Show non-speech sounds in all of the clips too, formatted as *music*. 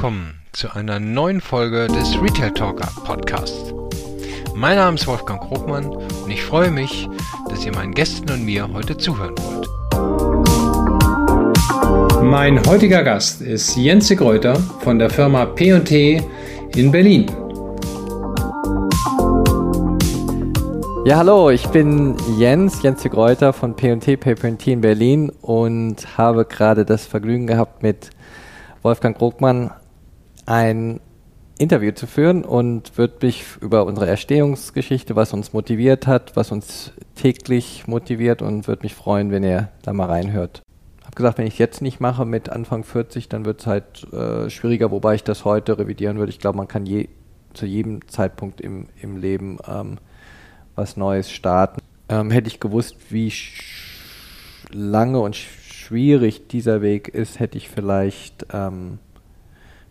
willkommen zu einer neuen Folge des Retail Talker Podcasts. Mein Name ist Wolfgang Krogmann und ich freue mich, dass ihr meinen Gästen und mir heute zuhören wollt. Mein heutiger Gast ist Jens Greuter von der Firma P&T in Berlin. Ja, hallo, ich bin Jens, Jens de Greuter von P&T, Paper&T in Berlin und habe gerade das Vergnügen gehabt, mit Wolfgang Krogmann ein Interview zu führen und würde mich über unsere Erstehungsgeschichte, was uns motiviert hat, was uns täglich motiviert und würde mich freuen, wenn ihr da mal reinhört. Ich habe gesagt, wenn ich es jetzt nicht mache mit Anfang 40, dann wird es halt äh, schwieriger, wobei ich das heute revidieren würde. Ich glaube, man kann je, zu jedem Zeitpunkt im, im Leben ähm, was Neues starten. Ähm, hätte ich gewusst, wie lange und schwierig dieser Weg ist, hätte ich vielleicht ähm,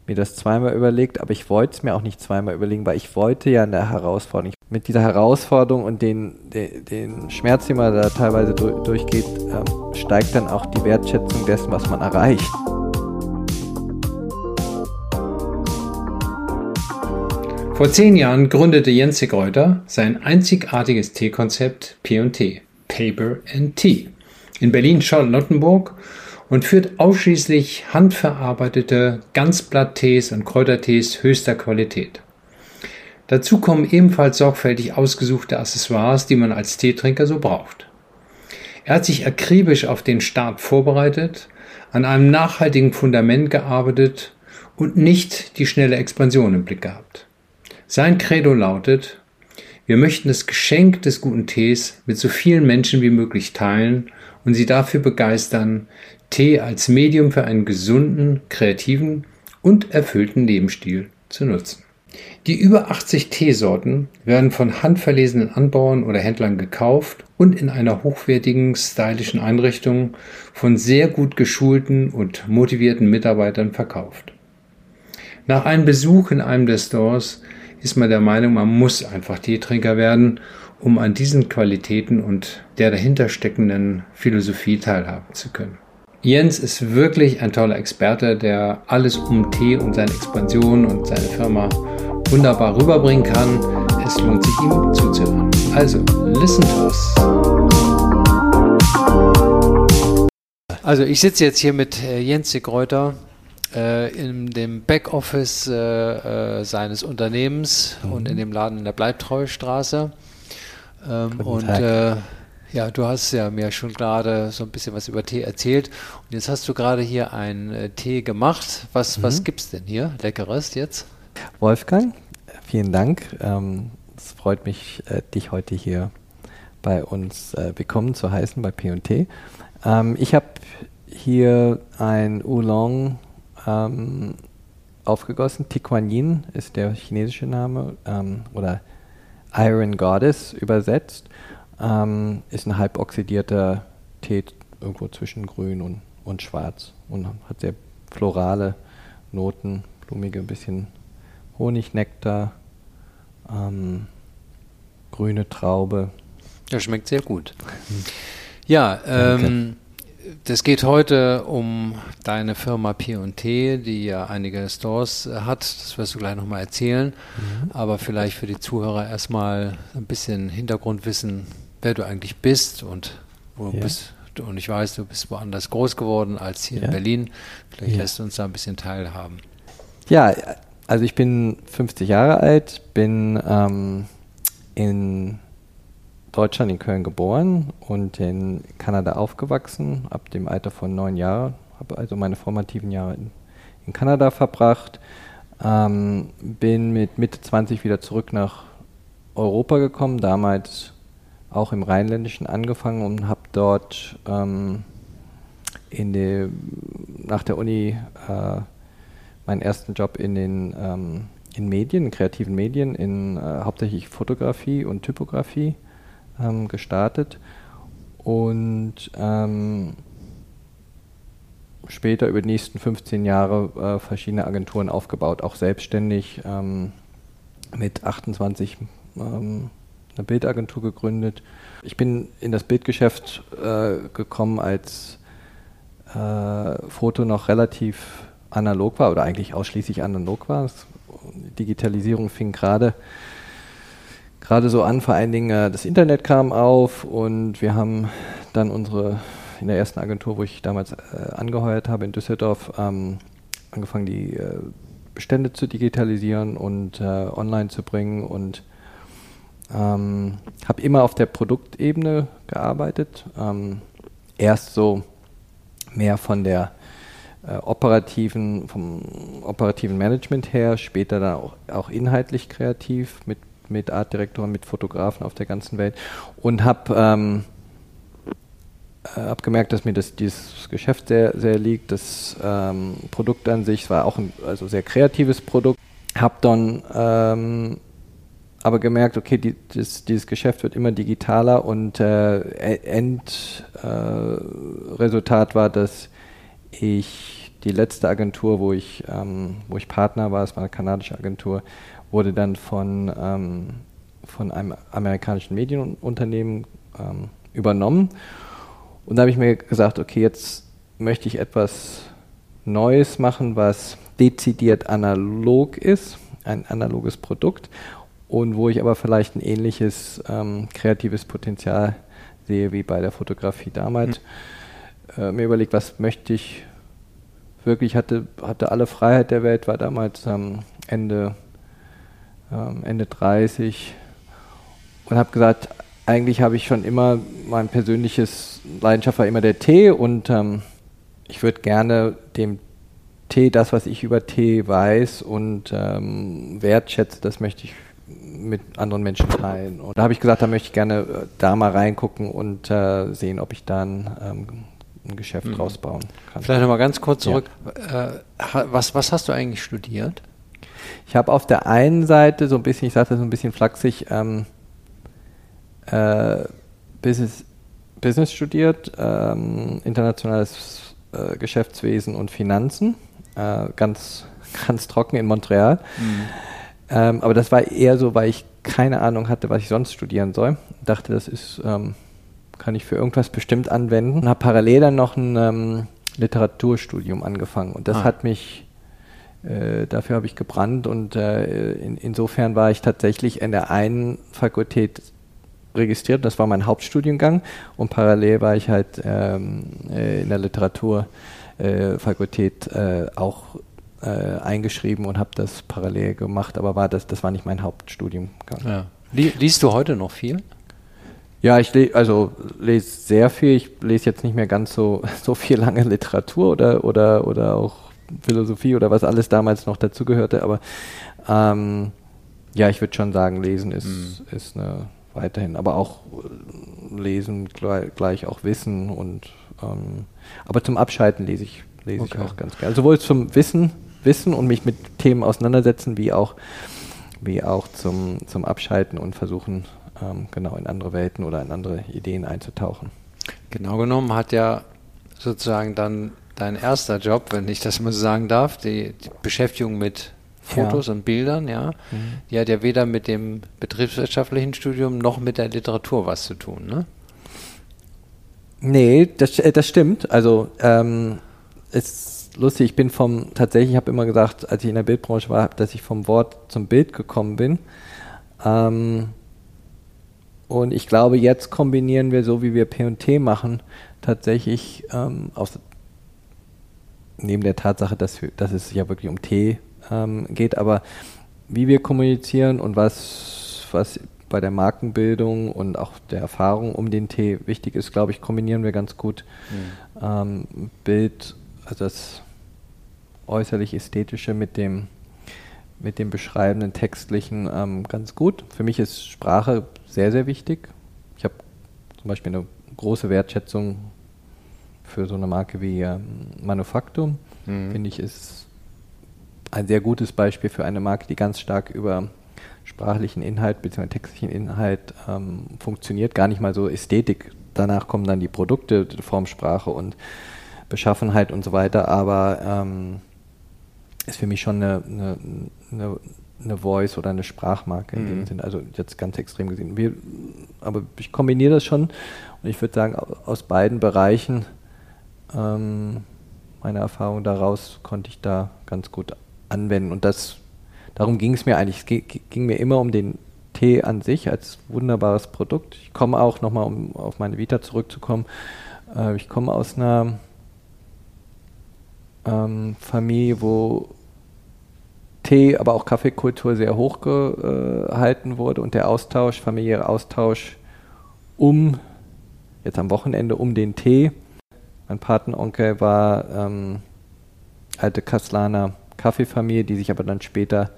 mir das zweimal überlegt, aber ich wollte es mir auch nicht zweimal überlegen, weil ich wollte ja eine Herausforderung. Mit dieser Herausforderung und den, den, den Schmerz, den man da teilweise durchgeht, ähm, steigt dann auch die Wertschätzung dessen, was man erreicht. Vor zehn Jahren gründete Jens Greuter sein einzigartiges Teekonzept P&T, Paper and Tea, in Berlin-Charlottenburg und führt ausschließlich handverarbeitete Ganzblatttees und Kräutertees höchster Qualität. Dazu kommen ebenfalls sorgfältig ausgesuchte Accessoires, die man als Teetrinker so braucht. Er hat sich akribisch auf den Start vorbereitet, an einem nachhaltigen Fundament gearbeitet und nicht die schnelle Expansion im Blick gehabt. Sein Credo lautet, wir möchten das Geschenk des guten Tees mit so vielen Menschen wie möglich teilen und sie dafür begeistern, Tee als Medium für einen gesunden, kreativen und erfüllten Lebensstil zu nutzen. Die über 80 Teesorten werden von handverlesenen Anbauern oder Händlern gekauft und in einer hochwertigen, stylischen Einrichtung von sehr gut geschulten und motivierten Mitarbeitern verkauft. Nach einem Besuch in einem der Stores ist man der Meinung, man muss einfach Teetrinker werden, um an diesen Qualitäten und der dahinter steckenden Philosophie teilhaben zu können. Jens ist wirklich ein toller Experte, der alles um Tee und seine Expansion und seine Firma wunderbar rüberbringen kann. Es lohnt sich ihm zuzuhören. Also, listen to us. Also ich sitze jetzt hier mit äh, Jens de Kräuter, äh, in dem Backoffice äh, äh, seines Unternehmens mhm. und in dem Laden in der Bleibtreustraße. Ähm, und äh, ja, du hast ja mir schon gerade so ein bisschen was über Tee erzählt. Und jetzt hast du gerade hier einen äh, Tee gemacht. Was, mhm. was gibt es denn hier? Leckeres jetzt? Wolfgang, vielen Dank. Ähm, es freut mich, äh, dich heute hier bei uns willkommen zu heißen bei P&T. Ähm, ich habe hier ein Oolong ähm, aufgegossen. Tiquanin ist der chinesische Name ähm, oder Iron Goddess übersetzt. Ähm, ist ein halb oxidierter Tee irgendwo zwischen grün und, und schwarz und hat sehr florale Noten, blumige, ein bisschen Honignektar, ähm, grüne Traube. Ja, schmeckt sehr gut. Ja, ähm, das geht heute um deine Firma P&T, die ja einige Stores äh, hat. Das wirst du gleich nochmal erzählen. Mhm. Aber vielleicht für die Zuhörer erstmal ein bisschen Hintergrundwissen, wer du eigentlich bist und wo ja. du bist. Und ich weiß, du bist woanders groß geworden als hier ja. in Berlin. Vielleicht ja. lässt du uns da ein bisschen teilhaben. Ja, also ich bin 50 Jahre alt, bin ähm, in Deutschland in Köln geboren und in Kanada aufgewachsen, ab dem Alter von neun Jahren. Habe also meine formativen Jahre in, in Kanada verbracht. Ähm, bin mit Mitte 20 wieder zurück nach Europa gekommen, damals auch im Rheinländischen angefangen und habe dort ähm, in die, nach der Uni äh, meinen ersten Job in den ähm, in Medien, in kreativen Medien, in äh, hauptsächlich Fotografie und Typografie ähm, gestartet und ähm, später über die nächsten 15 Jahre äh, verschiedene Agenturen aufgebaut, auch selbstständig ähm, mit 28 ähm, eine Bildagentur gegründet. Ich bin in das Bildgeschäft äh, gekommen, als äh, Foto noch relativ analog war oder eigentlich ausschließlich analog war. Digitalisierung fing gerade gerade so an, vor allen Dingen äh, das Internet kam auf und wir haben dann unsere, in der ersten Agentur, wo ich damals äh, angeheuert habe in Düsseldorf, ähm, angefangen, die äh, Bestände zu digitalisieren und äh, online zu bringen und ähm, habe immer auf der Produktebene gearbeitet. Ähm, erst so mehr von der äh, operativen, vom operativen Management her, später dann auch, auch inhaltlich kreativ mit, mit Artdirektoren, mit Fotografen auf der ganzen Welt und habe ähm, äh, hab gemerkt, dass mir das, dieses Geschäft sehr, sehr liegt. Das ähm, Produkt an sich war auch ein also sehr kreatives Produkt. Habe dann ähm, aber gemerkt, okay, die, das, dieses Geschäft wird immer digitaler und äh, Endresultat äh, war, dass ich die letzte Agentur, wo ich, ähm, wo ich Partner war, es war eine kanadische Agentur, wurde dann von, ähm, von einem amerikanischen Medienunternehmen ähm, übernommen. Und da habe ich mir gesagt, okay, jetzt möchte ich etwas Neues machen, was dezidiert analog ist, ein analoges Produkt und wo ich aber vielleicht ein ähnliches ähm, kreatives Potenzial sehe wie bei der Fotografie damals. Mhm. Äh, mir überlegt, was möchte ich wirklich hatte, hatte alle Freiheit der Welt, war damals ähm, Ende, ähm, Ende 30 und habe gesagt, eigentlich habe ich schon immer, mein persönliches Leidenschaft war immer der Tee und ähm, ich würde gerne dem Tee, das, was ich über Tee weiß und ähm, wertschätze, das möchte ich mit anderen Menschen teilen. Und da habe ich gesagt, da möchte ich gerne äh, da mal reingucken und äh, sehen, ob ich dann ähm, ein Geschäft mhm. rausbauen kann. Vielleicht nochmal ganz kurz zurück. Ja. Äh, was, was hast du eigentlich studiert? Ich habe auf der einen Seite so ein bisschen, ich sage das so ein bisschen flachsig, ähm, äh, Business, Business studiert, ähm, internationales äh, Geschäftswesen und Finanzen, äh, ganz, *laughs* ganz trocken in Montreal. Mhm. Ähm, aber das war eher so, weil ich keine Ahnung hatte, was ich sonst studieren soll. Dachte, das ist ähm, kann ich für irgendwas bestimmt anwenden. Und habe parallel dann noch ein ähm, Literaturstudium angefangen. Und das ah. hat mich, äh, dafür habe ich gebrannt. Und äh, in, insofern war ich tatsächlich in der einen Fakultät registriert. Das war mein Hauptstudiengang. Und parallel war ich halt ähm, äh, in der Literaturfakultät äh, auch äh, eingeschrieben und habe das parallel gemacht. Aber war das, das war nicht mein Hauptstudiengang. Ja. Liest du heute noch viel? Ja, ich le also lese sehr viel. Ich lese jetzt nicht mehr ganz so, *laughs* so viel lange Literatur oder, oder, oder auch Philosophie oder was alles damals noch dazugehörte, aber ähm, ja, ich würde schon sagen, Lesen ist, mhm. ist eine weiterhin, aber auch Lesen gleich, gleich auch Wissen und ähm, aber zum Abschalten lese ich, lese okay. ich auch ganz gerne. Also sowohl zum Wissen, Wissen und mich mit Themen auseinandersetzen, wie auch, wie auch zum, zum Abschalten und versuchen, ähm, genau in andere Welten oder in andere Ideen einzutauchen. Genau genommen hat ja sozusagen dann dein erster Job, wenn ich das mal so sagen darf, die, die Beschäftigung mit Fotos ja. und Bildern, ja, mhm. die hat ja weder mit dem betriebswirtschaftlichen Studium noch mit der Literatur was zu tun, ne? Nee, das, äh, das stimmt. Also ähm, ist lustig, ich bin vom, tatsächlich, ich habe immer gesagt, als ich in der Bildbranche war, dass ich vom Wort zum Bild gekommen bin. Ähm, und ich glaube, jetzt kombinieren wir so, wie wir P&T machen, tatsächlich ähm, aus, neben der Tatsache, dass, wir, dass es ja wirklich um Tee ähm, geht, aber wie wir kommunizieren und was, was bei der Markenbildung und auch der Erfahrung um den Tee wichtig ist, glaube ich, kombinieren wir ganz gut mhm. ähm, Bild, also das äußerlich ästhetische mit dem mit dem beschreibenden textlichen ähm, ganz gut. Für mich ist Sprache sehr, sehr wichtig. Ich habe zum Beispiel eine große Wertschätzung für so eine Marke wie ähm, Manufaktum. Mhm. Finde ich, ist ein sehr gutes Beispiel für eine Marke, die ganz stark über sprachlichen Inhalt bzw. textlichen Inhalt ähm, funktioniert. Gar nicht mal so Ästhetik. Danach kommen dann die Produkte, Formsprache und Beschaffenheit und so weiter. Aber ähm, ist für mich schon eine, eine, eine, eine Voice oder eine Sprachmarke in mhm. dem Sinne. Also jetzt ganz extrem gesehen. Wir, aber ich kombiniere das schon und ich würde sagen, aus beiden Bereichen ähm, meine Erfahrung daraus konnte ich da ganz gut anwenden. Und das, darum ging es mir eigentlich. Es ging mir immer um den Tee an sich als wunderbares Produkt. Ich komme auch nochmal, um auf meine Vita zurückzukommen, äh, ich komme aus einer ähm, Familie, wo Tee, aber auch Kaffeekultur sehr hoch gehalten wurde und der Austausch, familiäre Austausch um, jetzt am Wochenende um den Tee. Mein Patenonkel war ähm, alte Kaslaner Kaffeefamilie, die sich aber dann später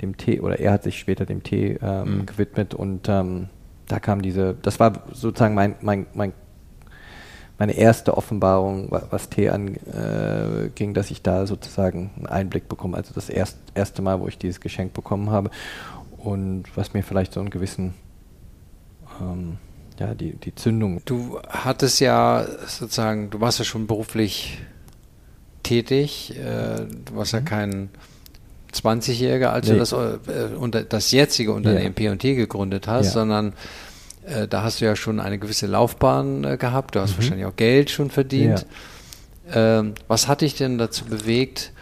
dem Tee, oder er hat sich später dem Tee ähm, mhm. gewidmet und ähm, da kam diese, das war sozusagen mein, mein, mein meine erste Offenbarung, was Tee anging, äh, dass ich da sozusagen einen Einblick bekomme. Also das erst, erste Mal, wo ich dieses Geschenk bekommen habe und was mir vielleicht so einen gewissen, ähm, ja, die, die Zündung. Du hattest ja sozusagen, du warst ja schon beruflich tätig, äh, du warst ja mhm. kein 20-Jähriger, als nee. du das, äh, unter, das jetzige Unternehmen ja. P&T gegründet hast, ja. sondern äh, da hast du ja schon eine gewisse Laufbahn gehabt, du hast mhm. wahrscheinlich auch Geld schon verdient. Ja. Ähm, was hat dich denn dazu bewegt,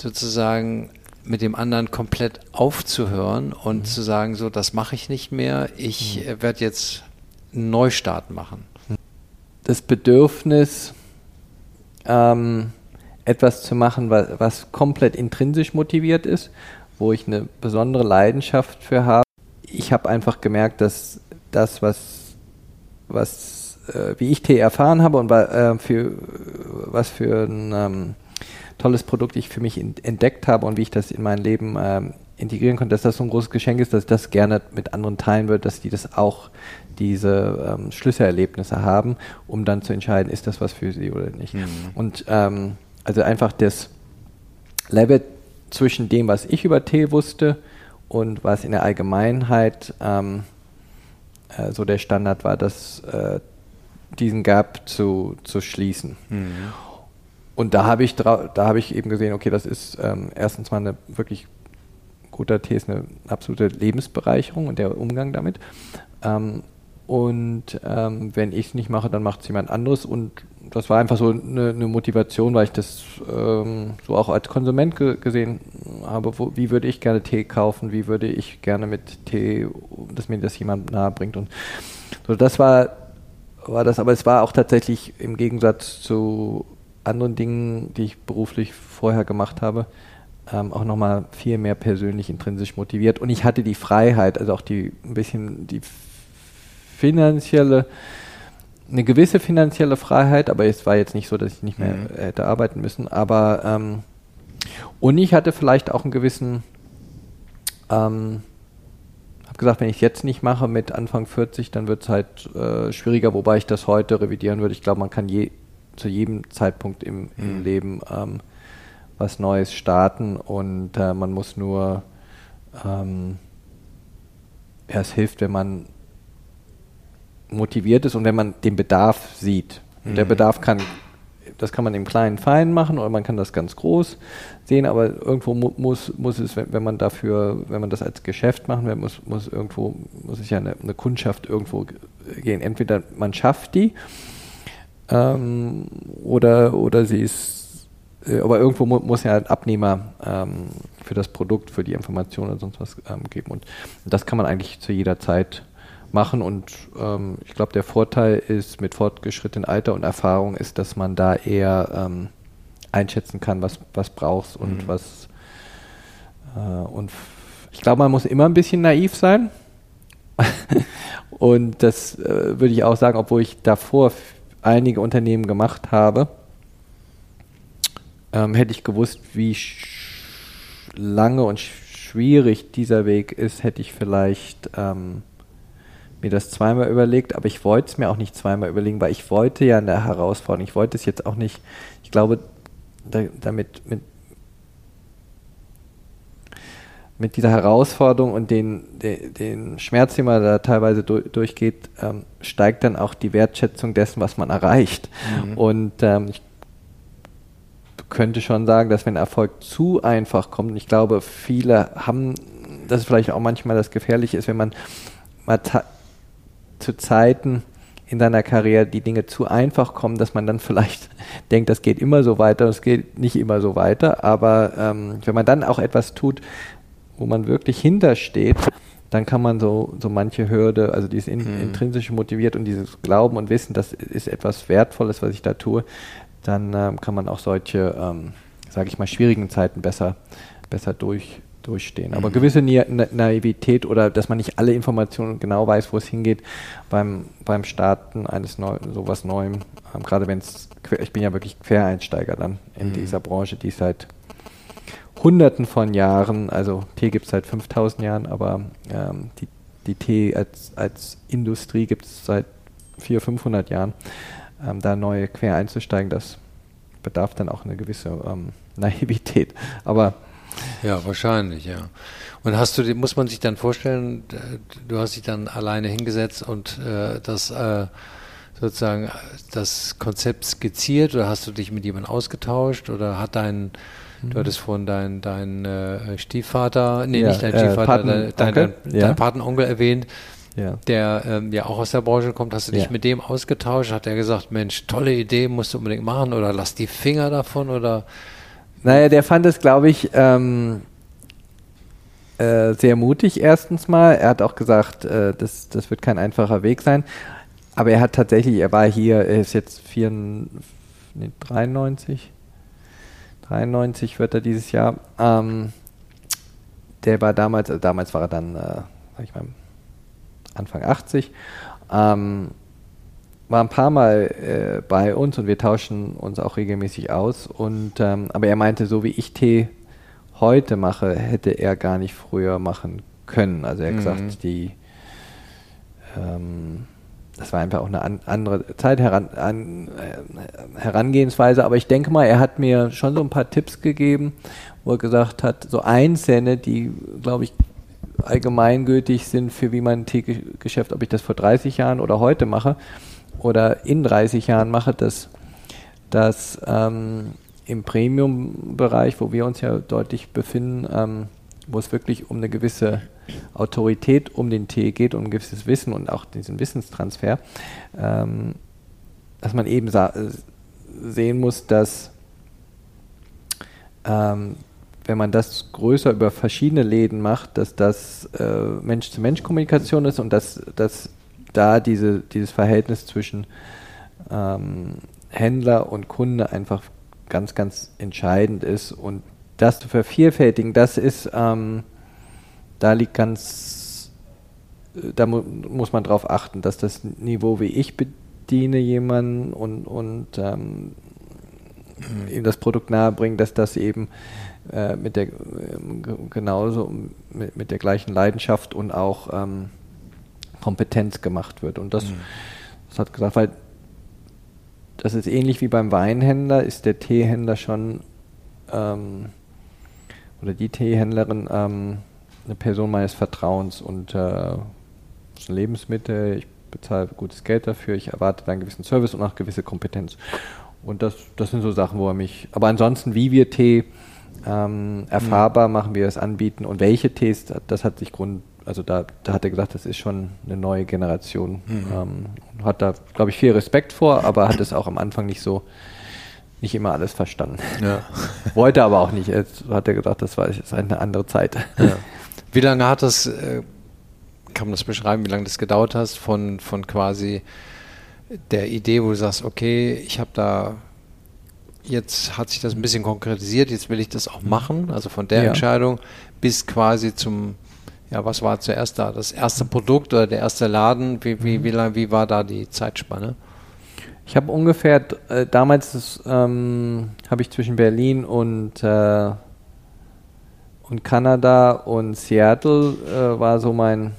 sozusagen mit dem anderen komplett aufzuhören und mhm. zu sagen, so, das mache ich nicht mehr, ich mhm. Werde jetzt Neustart machen? Das Bedürfnis, ähm, etwas zu machen, was, was komplett intrinsisch motiviert ist, wo ich eine besondere Leidenschaft für habe. Ich habe einfach gemerkt, dass das, was, was äh, wie ich Tee erfahren habe und äh, für was für ein ähm, tolles Produkt ich für mich entdeckt habe und wie ich das in mein Leben ähm, integrieren konnte, dass das so ein großes Geschenk ist, dass ich das gerne mit anderen teilen würde, dass die das auch diese ähm, Schlüsselerlebnisse haben, um dann zu entscheiden, ist das was für sie oder nicht. Mhm. Und ähm, also einfach das Level zwischen dem, was ich über Tee wusste und was in der Allgemeinheit ähm, äh, so der Standard war, dass äh, diesen Gap zu, zu schließen. Mhm. Und da habe ich, da hab ich eben gesehen, okay, das ist ähm, erstens mal eine wirklich guter Tee, ist eine absolute Lebensbereicherung und der Umgang damit. Ähm, und ähm, wenn ich es nicht mache, dann macht es jemand anderes. Und das war einfach so eine, eine Motivation, weil ich das ähm, so auch als Konsument ge gesehen habe, wo, wie würde ich gerne Tee kaufen, wie würde ich gerne mit Tee, dass mir das jemand nahe bringt. Und so das war, war das, aber es war auch tatsächlich im Gegensatz zu anderen Dingen, die ich beruflich vorher gemacht habe, ähm, auch nochmal viel mehr persönlich intrinsisch motiviert. Und ich hatte die Freiheit, also auch die ein bisschen die finanzielle, eine gewisse finanzielle Freiheit, aber es war jetzt nicht so, dass ich nicht mehr mhm. hätte arbeiten müssen. Aber ähm, und ich hatte vielleicht auch einen gewissen, ähm, habe gesagt, wenn ich es jetzt nicht mache mit Anfang 40, dann wird es halt äh, schwieriger, wobei ich das heute revidieren würde. Ich glaube, man kann je, zu jedem Zeitpunkt im, mhm. im Leben ähm, was Neues starten und äh, man muss nur, ähm, ja, es hilft, wenn man motiviert ist und wenn man den Bedarf sieht. Und der mhm. Bedarf kann, das kann man im kleinen Fein machen oder man kann das ganz groß sehen, aber irgendwo mu muss, muss es, wenn, wenn, man dafür, wenn man das als Geschäft machen will, muss, muss irgendwo, muss es ja eine, eine Kundschaft irgendwo gehen. Entweder man schafft die ähm, oder, oder sie ist, äh, aber irgendwo mu muss ja ein Abnehmer ähm, für das Produkt, für die Information oder sonst was ähm, geben. Und das kann man eigentlich zu jeder Zeit machen. Und ähm, ich glaube, der Vorteil ist mit fortgeschrittenem Alter und Erfahrung ist, dass man da eher ähm, einschätzen kann, was, was brauchst und mhm. was äh, und ich glaube, man muss immer ein bisschen naiv sein. *laughs* und das äh, würde ich auch sagen, obwohl ich davor einige Unternehmen gemacht habe, ähm, hätte ich gewusst, wie lange und schwierig dieser Weg ist, hätte ich vielleicht ähm, mir das zweimal überlegt, aber ich wollte es mir auch nicht zweimal überlegen, weil ich wollte ja eine Herausforderung. Ich wollte es jetzt auch nicht, ich glaube, da, damit mit, mit dieser Herausforderung und den, den, den Schmerz, den man da teilweise du, durchgeht, ähm, steigt dann auch die Wertschätzung dessen, was man erreicht. Mhm. Und ähm, ich könnte schon sagen, dass wenn Erfolg zu einfach kommt, und ich glaube, viele haben, das ist vielleicht auch manchmal das Gefährliche ist, wenn man mal zu Zeiten in seiner Karriere die Dinge zu einfach kommen, dass man dann vielleicht *laughs* denkt, das geht immer so weiter. Es geht nicht immer so weiter. Aber ähm, wenn man dann auch etwas tut, wo man wirklich hintersteht, dann kann man so, so manche Hürde, also dieses in, mhm. intrinsische motiviert und dieses Glauben und Wissen, das ist etwas Wertvolles, was ich da tue, dann ähm, kann man auch solche, ähm, sage ich mal, schwierigen Zeiten besser, besser durch, durchstehen. Aber mhm. gewisse Na Naivität oder dass man nicht alle Informationen genau weiß, wo es hingeht beim, beim Starten eines Neu sowas Neuem, ähm, gerade wenn es, ich bin ja wirklich Quereinsteiger dann in mhm. dieser Branche, die seit Hunderten von Jahren, also Tee gibt es seit 5000 Jahren, aber ähm, die, die Tee als, als Industrie gibt es seit 400, 500 Jahren. Ähm, da neu quer einzusteigen, das bedarf dann auch eine gewisse ähm, *laughs* Naivität. Aber ja, wahrscheinlich, ja. Und hast du, muss man sich dann vorstellen, du hast dich dann alleine hingesetzt und äh, das äh, sozusagen das Konzept skizziert oder hast du dich mit jemandem ausgetauscht oder hat dein Du hattest vorhin deinen dein, äh, Stiefvater, nee, ja, nicht dein äh, Stiefvater, dein, dein, dein, ja. dein Patenonkel erwähnt, ja. der ähm, ja auch aus der Branche kommt. Hast du dich mit dem ausgetauscht? Hat er gesagt, Mensch, tolle Idee, musst du unbedingt machen oder lass die Finger davon oder naja, der fand es, glaube ich, ähm, äh, sehr mutig erstens mal. Er hat auch gesagt, äh, das, das wird kein einfacher Weg sein. Aber er hat tatsächlich, er war hier, er ist jetzt 4, nee, 93, 93 wird er dieses Jahr. Ähm, der war damals, also damals war er dann, äh, sag ich mal, Anfang 80. Ähm, war ein paar Mal äh, bei uns und wir tauschen uns auch regelmäßig aus. Und, ähm, aber er meinte, so wie ich Tee heute mache, hätte er gar nicht früher machen können. Also er hat mhm. gesagt, die ähm, das war einfach auch eine an, andere Zeit heran, an, äh, Herangehensweise. Aber ich denke mal, er hat mir schon so ein paar Tipps gegeben, wo er gesagt hat, so einzelne, die, glaube ich, allgemeingültig sind für wie man ein Teegeschäft, ob ich das vor 30 Jahren oder heute mache oder in 30 Jahren mache, dass, dass ähm, im Premium-Bereich, wo wir uns ja deutlich befinden, ähm, wo es wirklich um eine gewisse Autorität um den Tee geht, um ein gewisses Wissen und auch diesen Wissenstransfer, ähm, dass man eben sehen muss, dass ähm, wenn man das größer über verschiedene Läden macht, dass das äh, Mensch-zu-Mensch-Kommunikation ist und dass, dass da diese, dieses Verhältnis zwischen ähm, Händler und Kunde einfach ganz, ganz entscheidend ist. Und das zu vervielfältigen, das ist, ähm, da liegt ganz, da mu muss man darauf achten, dass das Niveau, wie ich bediene jemanden und, und ähm, ihm das Produkt nahebringen, dass das eben äh, mit der genauso mit, mit, der gleichen Leidenschaft und auch ähm, Kompetenz gemacht wird. Und das, mhm. das hat gesagt, weil das ist ähnlich wie beim Weinhändler, ist der Teehändler schon ähm, oder die Teehändlerin ähm, eine Person meines Vertrauens und äh, ist ein Lebensmittel, ich bezahle gutes Geld dafür, ich erwarte einen gewissen Service und auch gewisse Kompetenz. Und das, das sind so Sachen, wo er mich. Aber ansonsten, wie wir Tee ähm, erfahrbar mhm. machen, wir es anbieten und welche Tees, das hat sich Grund, also da, da hat er gesagt, das ist schon eine neue Generation. Mhm. Ähm, hat da, glaube ich, viel Respekt vor, aber hat es auch am Anfang nicht so, nicht immer alles verstanden. Ja. *laughs* Wollte aber auch nicht. Jetzt hat er gesagt, das war ist eine andere Zeit. Ja. Wie lange hat das, äh, kann man das beschreiben, wie lange das gedauert hast von, von quasi der Idee, wo du sagst, okay, ich habe da jetzt hat sich das ein bisschen konkretisiert, jetzt will ich das auch machen, also von der ja. Entscheidung bis quasi zum ja, was war zuerst da? Das erste Produkt oder der erste Laden? Wie, wie, mhm. wie, lang, wie war da die Zeitspanne? Ich habe ungefähr, äh, damals ähm, habe ich zwischen Berlin und, äh, und Kanada und Seattle äh, war so mein,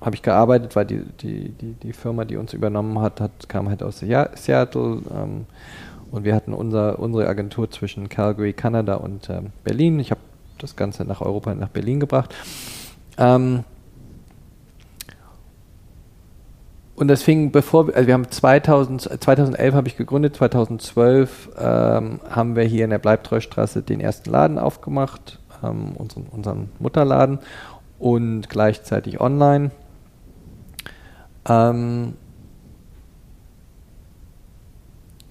habe ich gearbeitet, weil die, die, die, die Firma, die uns übernommen hat, hat kam halt aus Seattle ähm, und wir hatten unser, unsere Agentur zwischen Calgary, Kanada und ähm, Berlin. Ich habe das Ganze nach Europa, nach Berlin gebracht. Ähm, und das fing bevor, also wir haben 2000, 2011 habe ich gegründet, 2012 ähm, haben wir hier in der Bleibtreustraße den ersten Laden aufgemacht, ähm, unseren, unseren Mutterladen und gleichzeitig online. Ähm,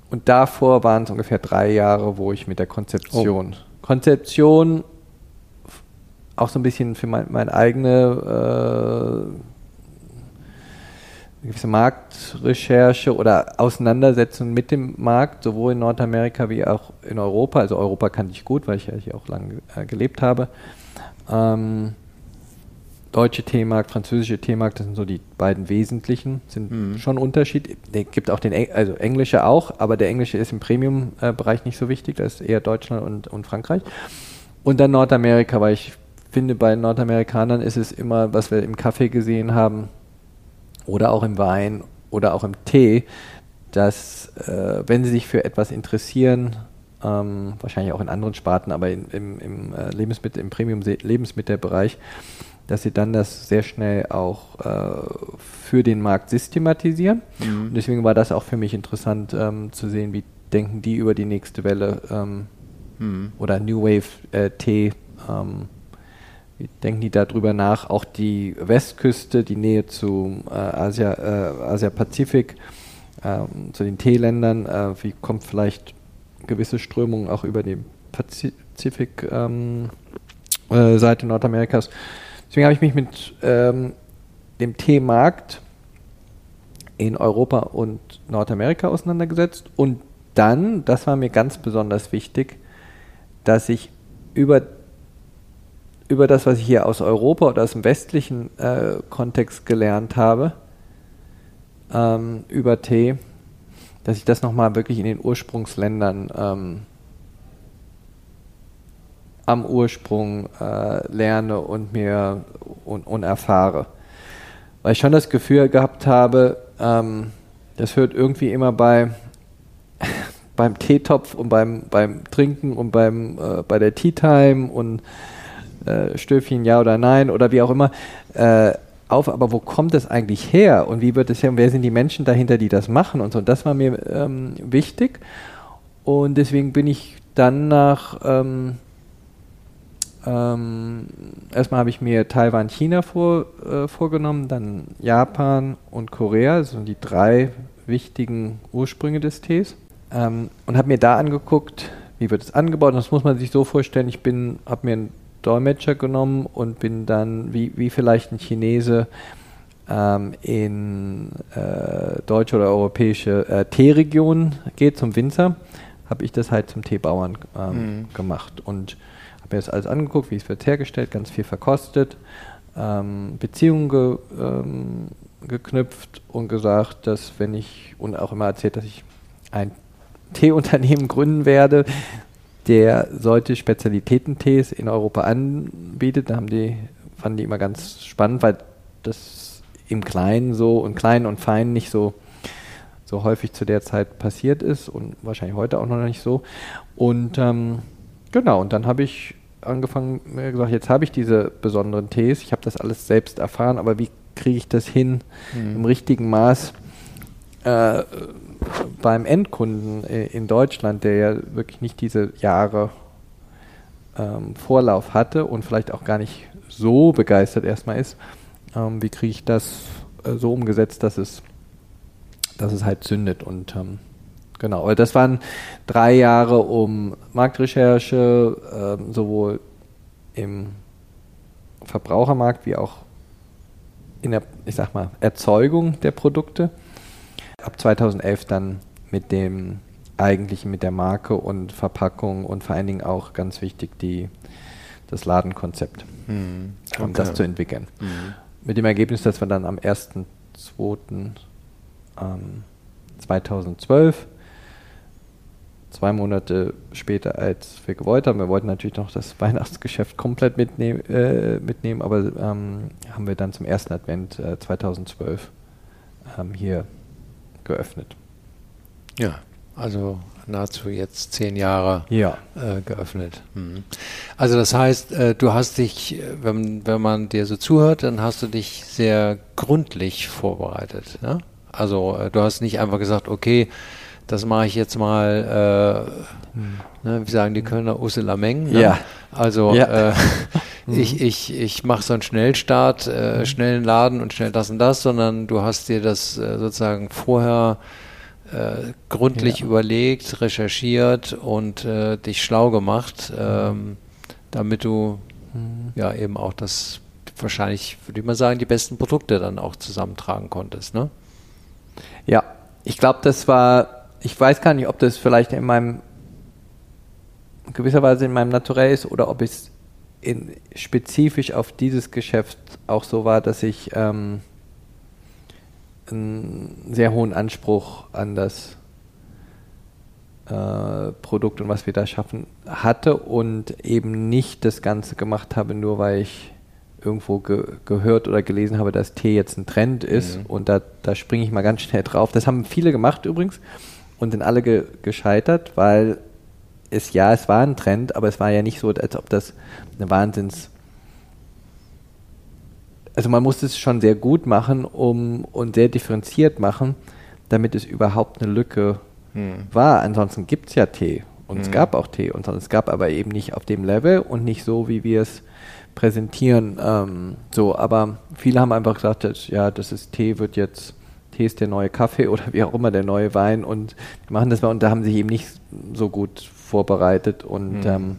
und davor waren es ungefähr drei Jahre, wo ich mit der Konzeption, oh. Konzeption auch so ein bisschen für mein, meine eigene äh, gewisse Marktrecherche oder Auseinandersetzung mit dem Markt, sowohl in Nordamerika wie auch in Europa. Also Europa kannte ich gut, weil ich ja hier auch lange äh, gelebt habe. Ähm, deutsche T-Markt, französische T-Markt, das sind so die beiden wesentlichen, sind mhm. schon Unterschied. Es gibt auch den, also englische auch, aber der englische ist im Premium-Bereich nicht so wichtig, das ist eher Deutschland und, und Frankreich. Und dann Nordamerika, weil ich finde, bei Nordamerikanern ist es immer, was wir im Kaffee gesehen haben, oder auch im Wein oder auch im Tee, dass äh, wenn sie sich für etwas interessieren, ähm, wahrscheinlich auch in anderen Sparten, aber in, im, im äh, Lebensmittel, im Premium-Lebensmittelbereich, dass sie dann das sehr schnell auch äh, für den Markt systematisieren. Mhm. Und deswegen war das auch für mich interessant ähm, zu sehen, wie denken die über die nächste Welle ähm, mhm. oder New Wave äh, Tee ähm, denken die darüber nach? Auch die Westküste, die Nähe zu äh, Asia, äh, Asia-Pazifik, äh, zu den Teeländern, äh, wie kommt vielleicht gewisse Strömungen auch über die Pazifik-Seite ähm, äh, Nordamerikas. Deswegen habe ich mich mit ähm, dem Teemarkt in Europa und Nordamerika auseinandergesetzt und dann, das war mir ganz besonders wichtig, dass ich über über das, was ich hier aus Europa oder aus dem westlichen äh, Kontext gelernt habe, ähm, über Tee, dass ich das nochmal wirklich in den Ursprungsländern ähm, am Ursprung äh, lerne und mir und, und, erfahre. Weil ich schon das Gefühl gehabt habe, ähm, das hört irgendwie immer bei *laughs* beim Teetopf und beim, beim Trinken und beim, äh, bei der Tea Time und äh, Stöfchen ja oder nein oder wie auch immer, äh, auf, aber wo kommt es eigentlich her und wie wird es her und wer sind die Menschen dahinter, die das machen und so. Und das war mir ähm, wichtig und deswegen bin ich dann nach, ähm, ähm, erstmal habe ich mir Taiwan, China vor, äh, vorgenommen, dann Japan und Korea, das sind die drei wichtigen Ursprünge des Tees ähm, und habe mir da angeguckt, wie wird es angebaut. Und das muss man sich so vorstellen, ich bin, habe mir ein Dolmetscher genommen und bin dann, wie, wie vielleicht ein Chinese, ähm, in äh, deutsche oder europäische äh, Teeregionen geht, zum Winzer, habe ich das halt zum Teebauern ähm, mhm. gemacht und habe mir das alles angeguckt, wie es wird hergestellt, ganz viel verkostet, ähm, Beziehungen ge, ähm, geknüpft und gesagt, dass wenn ich, und auch immer erzählt, dass ich ein Teeunternehmen *laughs* gründen werde, der solche Spezialitätentees in Europa anbietet. Da haben die, fanden die immer ganz spannend, weil das im Kleinen so und klein und fein nicht so, so häufig zu der Zeit passiert ist und wahrscheinlich heute auch noch nicht so. Und ähm, genau, und dann habe ich angefangen, mir gesagt, jetzt habe ich diese besonderen Tees, ich habe das alles selbst erfahren, aber wie kriege ich das hin mhm. im richtigen Maß? Äh, beim Endkunden äh, in Deutschland, der ja wirklich nicht diese Jahre ähm, Vorlauf hatte und vielleicht auch gar nicht so begeistert erstmal ist, ähm, wie kriege ich das äh, so umgesetzt, dass es, dass es halt zündet und ähm, genau. Aber das waren drei Jahre um Marktrecherche, ähm, sowohl im Verbrauchermarkt wie auch in der, ich sag mal, Erzeugung der Produkte ab 2011 dann mit dem eigentlichen, mit der Marke und Verpackung und vor allen Dingen auch ganz wichtig die, das Ladenkonzept, mhm. okay. um das zu entwickeln. Mhm. Mit dem Ergebnis, dass wir dann am 1.2.2012 ähm, zwei Monate später, als wir gewollt haben, wir wollten natürlich noch das *laughs* Weihnachtsgeschäft komplett mitnehm, äh, mitnehmen, aber ähm, haben wir dann zum ersten Advent äh, 2012 ähm, hier geöffnet. Ja, also nahezu jetzt zehn Jahre ja. äh, geöffnet. Mhm. Also das heißt, äh, du hast dich, äh, wenn, wenn man dir so zuhört, dann hast du dich sehr gründlich vorbereitet. Ja? Also äh, du hast nicht einfach gesagt, okay, das mache ich jetzt mal, äh, hm. ne, wie sagen die Kölner, Ursula Meng. Ne? Ja. Also ja. *laughs* Mhm. ich, ich, ich mache so einen Schnellstart, äh, mhm. schnellen Laden und schnell das und das, sondern du hast dir das äh, sozusagen vorher äh, gründlich ja. überlegt, recherchiert und äh, dich schlau gemacht, ähm, damit du mhm. ja eben auch das wahrscheinlich, würde ich mal sagen, die besten Produkte dann auch zusammentragen konntest, ne? Ja, ich glaube, das war, ich weiß gar nicht, ob das vielleicht in meinem, gewisserweise in meinem Naturell ist oder ob es in, spezifisch auf dieses Geschäft auch so war, dass ich ähm, einen sehr hohen Anspruch an das äh, Produkt und was wir da schaffen hatte und eben nicht das Ganze gemacht habe, nur weil ich irgendwo ge gehört oder gelesen habe, dass Tee jetzt ein Trend ist mhm. und da, da springe ich mal ganz schnell drauf. Das haben viele gemacht übrigens und sind alle ge gescheitert, weil es ja, es war ein Trend, aber es war ja nicht so, als ob das eine Wahnsinns also man muss es schon sehr gut machen um, und sehr differenziert machen, damit es überhaupt eine Lücke hm. war. Ansonsten gibt es ja Tee und hm. es gab auch Tee und es gab aber eben nicht auf dem Level und nicht so, wie wir es präsentieren. Ähm, so, aber viele haben einfach gesagt, dass, ja, das ist Tee, wird jetzt Tee ist der neue Kaffee *laughs* oder wie auch immer der neue Wein und die machen das mal und da haben sie sich eben nicht so gut vorbereitet und hm. ähm,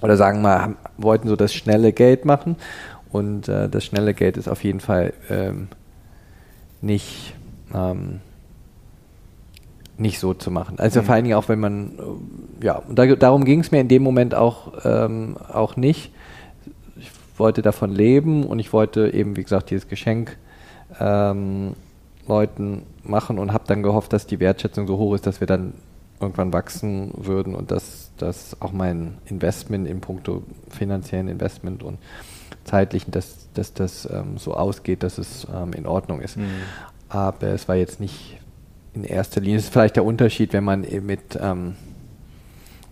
oder sagen wir mal, wollten so das schnelle Geld machen und äh, das schnelle Geld ist auf jeden Fall ähm, nicht, ähm, nicht so zu machen. Also mhm. vor allen Dingen auch, wenn man, äh, ja, und da, darum ging es mir in dem Moment auch, ähm, auch nicht. Ich wollte davon leben und ich wollte eben, wie gesagt, dieses Geschenk ähm, Leuten machen und habe dann gehofft, dass die Wertschätzung so hoch ist, dass wir dann irgendwann wachsen würden und dass, dass auch mein Investment in puncto finanziellen Investment und zeitlichen, dass, dass das ähm, so ausgeht, dass es ähm, in Ordnung ist. Mhm. Aber es war jetzt nicht in erster Linie, es ist vielleicht der Unterschied, wenn man mit, ähm,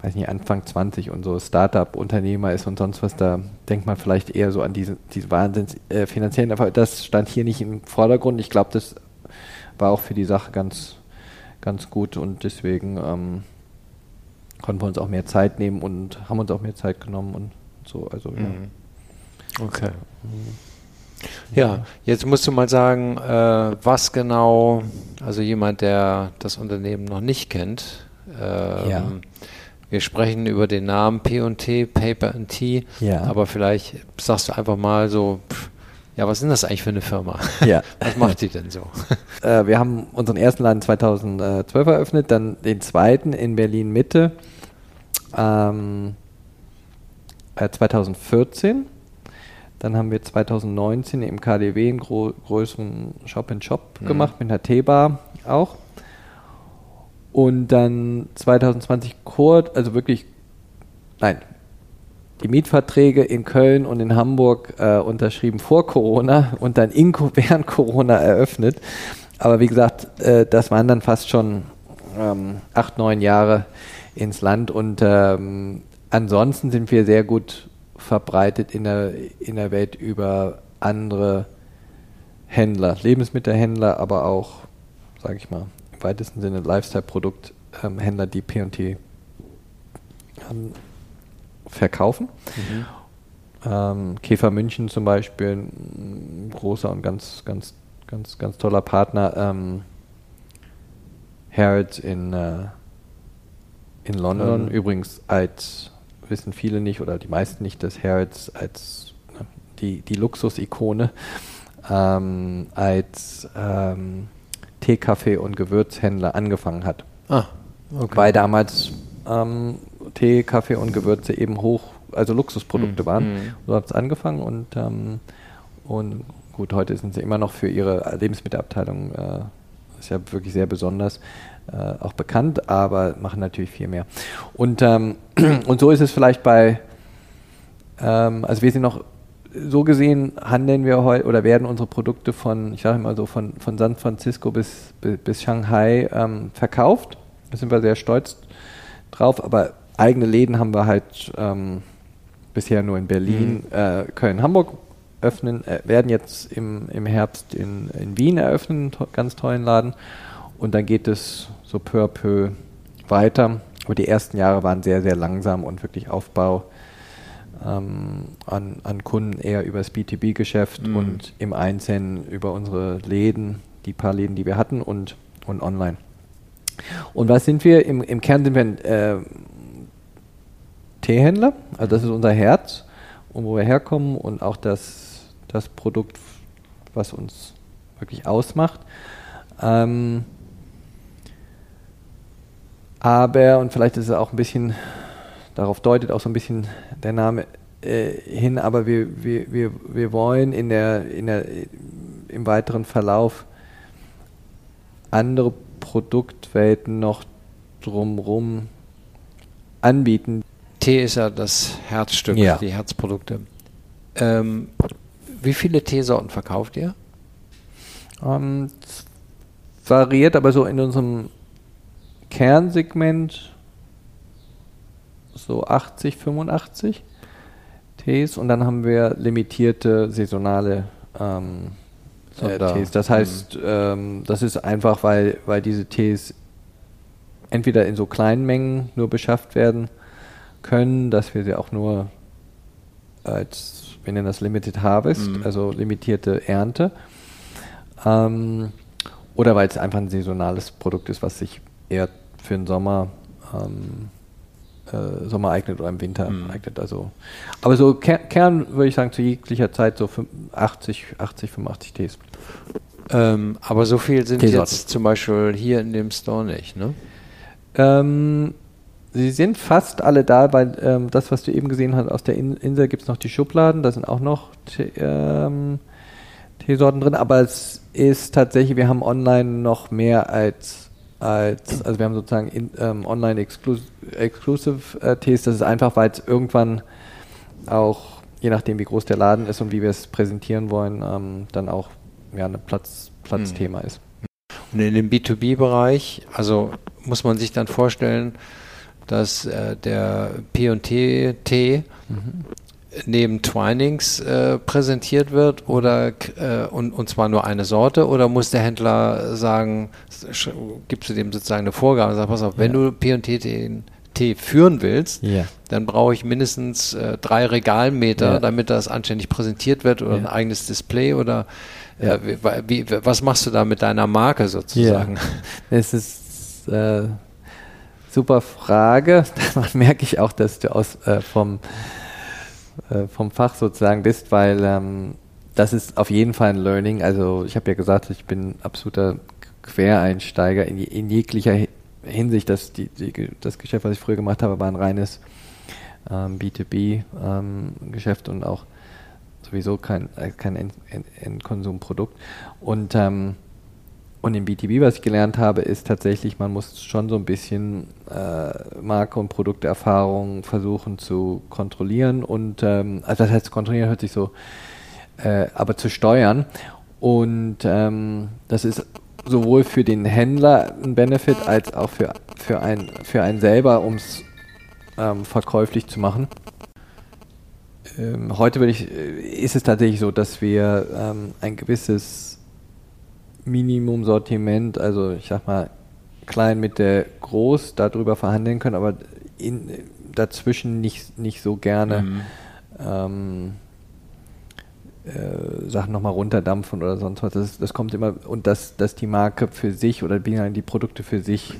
weiß nicht, Anfang 20 und so Startup-Unternehmer ist und sonst was, da denkt man vielleicht eher so an diese, diese Wahnsinns äh, finanziellen Erfolg. Das stand hier nicht im Vordergrund. Ich glaube, das war auch für die Sache ganz, ganz gut und deswegen ähm, konnten wir uns auch mehr Zeit nehmen und haben uns auch mehr Zeit genommen und so. Also, mhm. ja. Okay. Ja, jetzt musst du mal sagen, äh, was genau, also jemand, der das Unternehmen noch nicht kennt, ähm, ja. wir sprechen über den Namen P&T, Paper Tea, ja. aber vielleicht sagst du einfach mal so, pff, ja, was ist das eigentlich für eine Firma? Ja. *laughs* was macht die denn so? *laughs* Äh, wir haben unseren ersten Laden 2012 eröffnet, dann den zweiten in Berlin Mitte ähm, 2014 dann haben wir 2019 im KDW einen gro größeren Shop-in-Shop mhm. gemacht mit einer T-Bar auch. Und dann 2020 kurz, also wirklich, nein, die Mietverträge in Köln und in Hamburg äh, unterschrieben vor Corona und dann in, *laughs* während Corona eröffnet. Aber wie gesagt, äh, das waren dann fast schon ähm, acht, neun Jahre ins Land und ähm, ansonsten sind wir sehr gut verbreitet in der, in der Welt über andere Händler, Lebensmittelhändler, aber auch, sage ich mal, im weitesten Sinne Lifestyle-Produkthändler, ähm, die P&T ähm, verkaufen. Mhm. Ähm, Käfer München zum Beispiel, ein großer und ganz, ganz, ganz, ganz toller Partner. Ähm, Harrods in, äh, in London, übrigens als wissen viele nicht oder die meisten nicht, dass Harrods als ne, die, die Luxusikone ähm, als ähm, Teekaffee- und Gewürzhändler angefangen hat. Ah, okay. Weil damals ähm, Tee, Kaffee und Gewürze eben hoch, also Luxusprodukte mhm. waren. Mhm. So hat es angefangen und, ähm, und gut, heute sind sie immer noch für ihre Lebensmittelabteilung, äh, ist ja wirklich sehr besonders, äh, auch bekannt, aber machen natürlich viel mehr. Und, ähm, *clears throat* und so ist es vielleicht bei, ähm, also wir sind noch so gesehen handeln wir heute oder werden unsere Produkte von, ich sage immer so, von, von San Francisco bis, bis, bis Shanghai ähm, verkauft. Da sind wir sehr stolz drauf, aber eigene Läden haben wir halt ähm, bisher nur in Berlin, mhm. äh, Köln, Hamburg öffnen, äh, werden jetzt im, im Herbst in, in Wien eröffnen, einen to ganz tollen Laden. Und dann geht es so peu à peu weiter. Aber die ersten Jahre waren sehr, sehr langsam und wirklich Aufbau. ähm, an, an Kunden eher über das B2B-Geschäft mhm. und im Einzelnen über unsere Läden, die paar Läden, die wir hatten und, und online. Und was sind wir? Im, im Kern sind wir ein äh, Teehändler, also das ist unser Herz und wo wir herkommen und auch das, das Produkt, was uns wirklich ausmacht. Ähm, aber, und vielleicht ist es auch ein bisschen, darauf deutet auch so ein bisschen der Name äh, hin, aber wir, wir, wir, wir wollen in der, in der, im weiteren Verlauf andere Produktwelten noch drumherum anbieten. Tee ist ja das Herzstück, ja. die Herzprodukte. Ähm, wie viele Teesorten verkauft ihr? Ähm, variiert, aber so in unserem Kernsegment so 80, 85 Tees und dann haben wir limitierte saisonale ähm, äh, Tees. Das heißt, mhm. ähm, das ist einfach, weil, weil diese Tees entweder in so kleinen Mengen nur beschafft werden können, dass wir sie auch nur als, wir nennen das Limited Harvest, mhm. also limitierte Ernte. Ähm, oder weil es einfach ein saisonales Produkt ist, was sich eher für den Sommer, ähm, äh, Sommer eignet oder im Winter mhm. eignet. Also, aber so Ker Kern würde ich sagen, zu jeglicher Zeit so 80, 80 85 Tees. Ähm, aber so viel sind Teesorten. jetzt zum Beispiel hier in dem Store nicht, ne? Ähm, sie sind fast alle da, weil ähm, das, was du eben gesehen hast, aus der In Insel gibt es noch die Schubladen, da sind auch noch Te ähm, Teesorten drin, aber es ist tatsächlich, wir haben online noch mehr als als, also wir haben sozusagen in, ähm, online Exclusive, Exclusive äh, Tees, das ist einfach, weil es irgendwann auch, je nachdem wie groß der Laden ist und wie wir es präsentieren wollen, ähm, dann auch ja, ein Platz, Platzthema mhm. ist. Und in dem B2B-Bereich, also muss man sich dann vorstellen, dass äh, der P&T mhm neben Twinings äh, präsentiert wird oder äh, und, und zwar nur eine Sorte oder muss der Händler sagen, gibst du dem sozusagen eine Vorgabe, sag pass auf, wenn ja. du P&T Tee führen willst, ja. dann brauche ich mindestens äh, drei Regalmeter, ja. damit das anständig präsentiert wird oder ein eigenes Display oder äh, wie, wie, was machst du da mit deiner Marke sozusagen? Es ist äh, super Frage. *laughs* Da merke ich auch, dass du aus äh, vom äh, vom Fach sozusagen bist, weil ähm, das ist auf jeden Fall ein Learning. Also ich habe ja gesagt, ich bin absoluter Quereinsteiger in, in jeglicher Hinsicht. Das, die, die, das Geschäft, was ich früher gemacht habe, war ein reines ähm, B2B-Geschäft ähm, und auch sowieso kein, äh, kein Endkonsumprodukt. Und ähm, und im B2B, was ich gelernt habe, ist tatsächlich, man muss schon so ein bisschen äh, Marke- und Produkterfahrung versuchen zu kontrollieren und, ähm, also das heißt, kontrollieren hört sich so, äh, aber zu steuern. Und ähm, das ist sowohl für den Händler ein Benefit als auch für, für, ein, für einen selber, um es ähm, verkäuflich zu machen. Ähm, heute ich, äh, ist es tatsächlich so, dass wir ähm, ein gewisses Minimum-Sortiment, also ich sag mal klein, mit der groß, darüber verhandeln können, aber in, dazwischen nicht, nicht so gerne mhm. ähm, äh, Sachen nochmal runterdampfen oder sonst was. Das, das kommt immer, und dass, dass die Marke für sich oder die Produkte für sich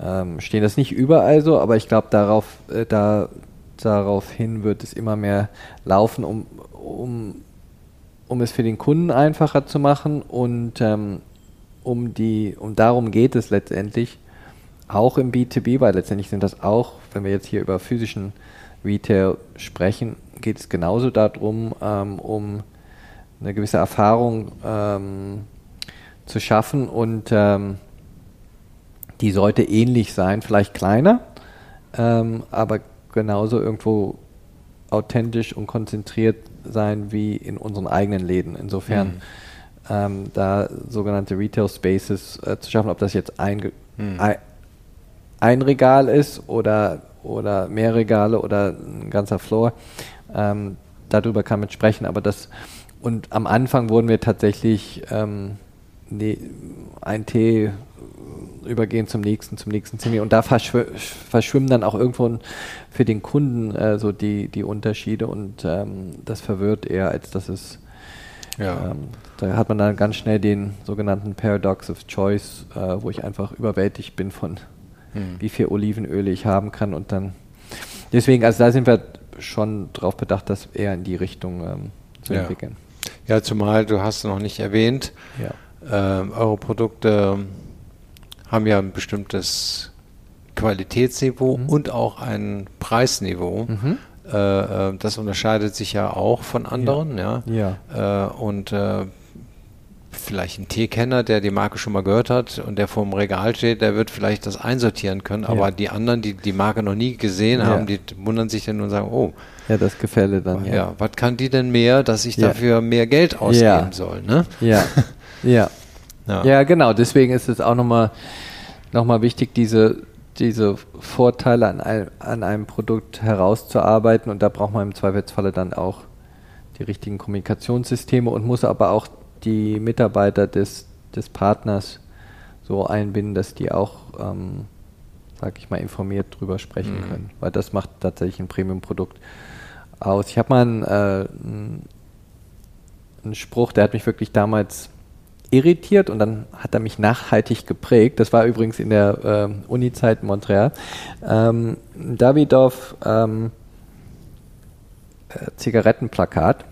ähm, stehen. Das nicht überall so, aber ich glaube, darauf, äh, da, daraufhin wird es immer mehr laufen, um, um um es für den Kunden einfacher zu machen und ähm, um die, und darum geht es letztendlich auch im B2B, weil letztendlich sind das auch, wenn wir jetzt hier über physischen Retail sprechen, geht es genauso darum, ähm, um eine gewisse Erfahrung ähm, zu schaffen und ähm, die sollte ähnlich sein, vielleicht kleiner, ähm, aber genauso irgendwo authentisch und konzentriert sein wie in unseren eigenen Läden. Insofern mhm. ähm, da sogenannte Retail Spaces äh, zu schaffen, ob das jetzt ein, mhm. ein, ein, Regal ist oder, oder mehr Regale oder ein ganzer Floor. Ähm, darüber kann man sprechen, aber das und am Anfang wurden wir tatsächlich ähm, nee, ein Tee übergehen zum nächsten, zum nächsten Termin. Und da verschw verschwimmen dann auch irgendwo für den Kunden äh, so die, die Unterschiede und ähm, das verwirrt eher, als dass es ja. Ähm, da hat man dann ganz schnell den sogenannten Paradox of Choice, äh, wo ich einfach überwältigt bin von hm. wie viel Olivenöl ich haben kann und dann deswegen, also da sind wir schon darauf bedacht, das eher in die Richtung ähm, zu ja. entwickeln. Ja, zumal du hast noch nicht erwähnt, ja. ähm, eure Produkte haben ja ein bestimmtes Qualitätsniveau mhm. und auch ein Preisniveau. Mhm. Äh, äh, das unterscheidet sich ja auch von anderen, ja. ja. ja. Äh, und äh, vielleicht ein Teekenner, der die Marke schon mal gehört hat und der vor dem Regal steht, der wird vielleicht das einsortieren können, aber ja. die anderen, die die Marke noch nie gesehen haben, die wundern sich dann und sagen, oh. Ja, das Gefälle dann. Ja, ja. was kann die denn mehr, dass ich dafür mehr Geld ausgeben soll, ne? Ja, *laughs* ja. Ja. genau. Deswegen ist es auch nochmal noch mal wichtig, diese diese Vorteile an einem, an einem Produkt herauszuarbeiten und da braucht man im Zweifelsfalle dann auch die richtigen Kommunikationssysteme und muss aber auch die Mitarbeiter des, des Partners so einbinden, dass die auch, ähm, sag ich mal, informiert drüber sprechen mhm. können, weil das macht tatsächlich ein Premium-Produkt aus. Ich habe mal einen, äh, einen Spruch, der hat mich wirklich damals irritiert und dann hat er mich nachhaltig geprägt. Das war übrigens in der äh, Uni-Zeit in Montreal. Ähm, Davidoff ähm, äh, Zigarettenplakat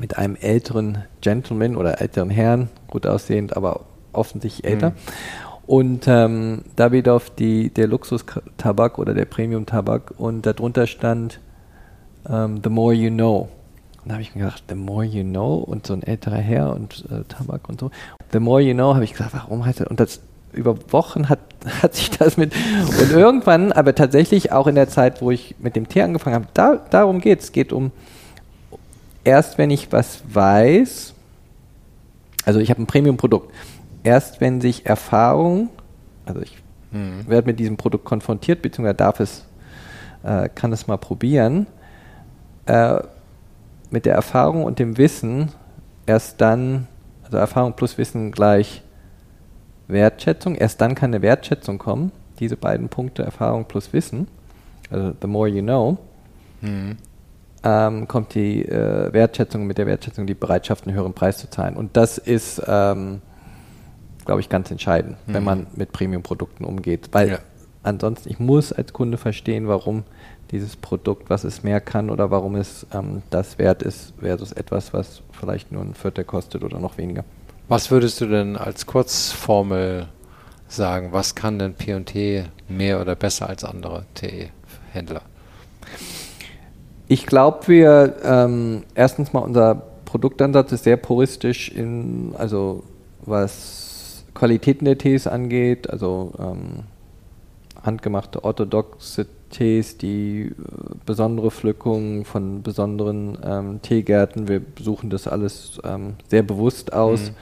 mit einem älteren Gentleman oder älteren Herrn, gut aussehend, aber offensichtlich älter. Mhm. Und ähm, Davidoff die, der Luxus-Tabak oder der Premium-Tabak und darunter stand ähm, The More You Know. Und da habe ich mir gedacht, the more you know und so ein älterer Herr und äh, Tabak und so. The more you know, habe ich gesagt, warum heißt das? Und das über Wochen hat, *laughs* hat sich das mit. Und irgendwann, aber tatsächlich auch in der Zeit, wo ich mit dem Tee angefangen habe, da, darum geht es. Es geht um, erst wenn ich was weiß, also ich habe ein Premium-Produkt, erst wenn sich Erfahrung, also ich mhm. werde mit diesem Produkt konfrontiert, beziehungsweise darf es, äh, kann es mal probieren, äh, mit der Erfahrung und dem Wissen erst dann, also Erfahrung plus Wissen gleich Wertschätzung, erst dann kann eine Wertschätzung kommen, diese beiden Punkte, Erfahrung plus Wissen, also the more you know, mhm. ähm, kommt die äh, Wertschätzung, mit der Wertschätzung die Bereitschaft, einen höheren Preis zu zahlen. Und das ist, ähm, glaube ich, ganz entscheidend, mhm. wenn man mit Premium-Produkten umgeht, weil ja. ansonsten, ich muss als Kunde verstehen, warum dieses Produkt, was es mehr kann oder warum es ähm, das wert ist, versus etwas, was vielleicht nur ein Viertel kostet oder noch weniger. Was würdest du denn als Kurzformel sagen? Was kann denn P&T mehr oder besser als andere Teehändler? Ich glaube, wir ähm, erstens mal unser Produktansatz ist sehr puristisch in, also was Qualitäten der Tees angeht, also ähm, handgemachte orthodoxe Tees, die äh, besondere Pflückungen von besonderen ähm, Teegärten. Wir suchen das alles ähm, sehr bewusst aus. Mhm.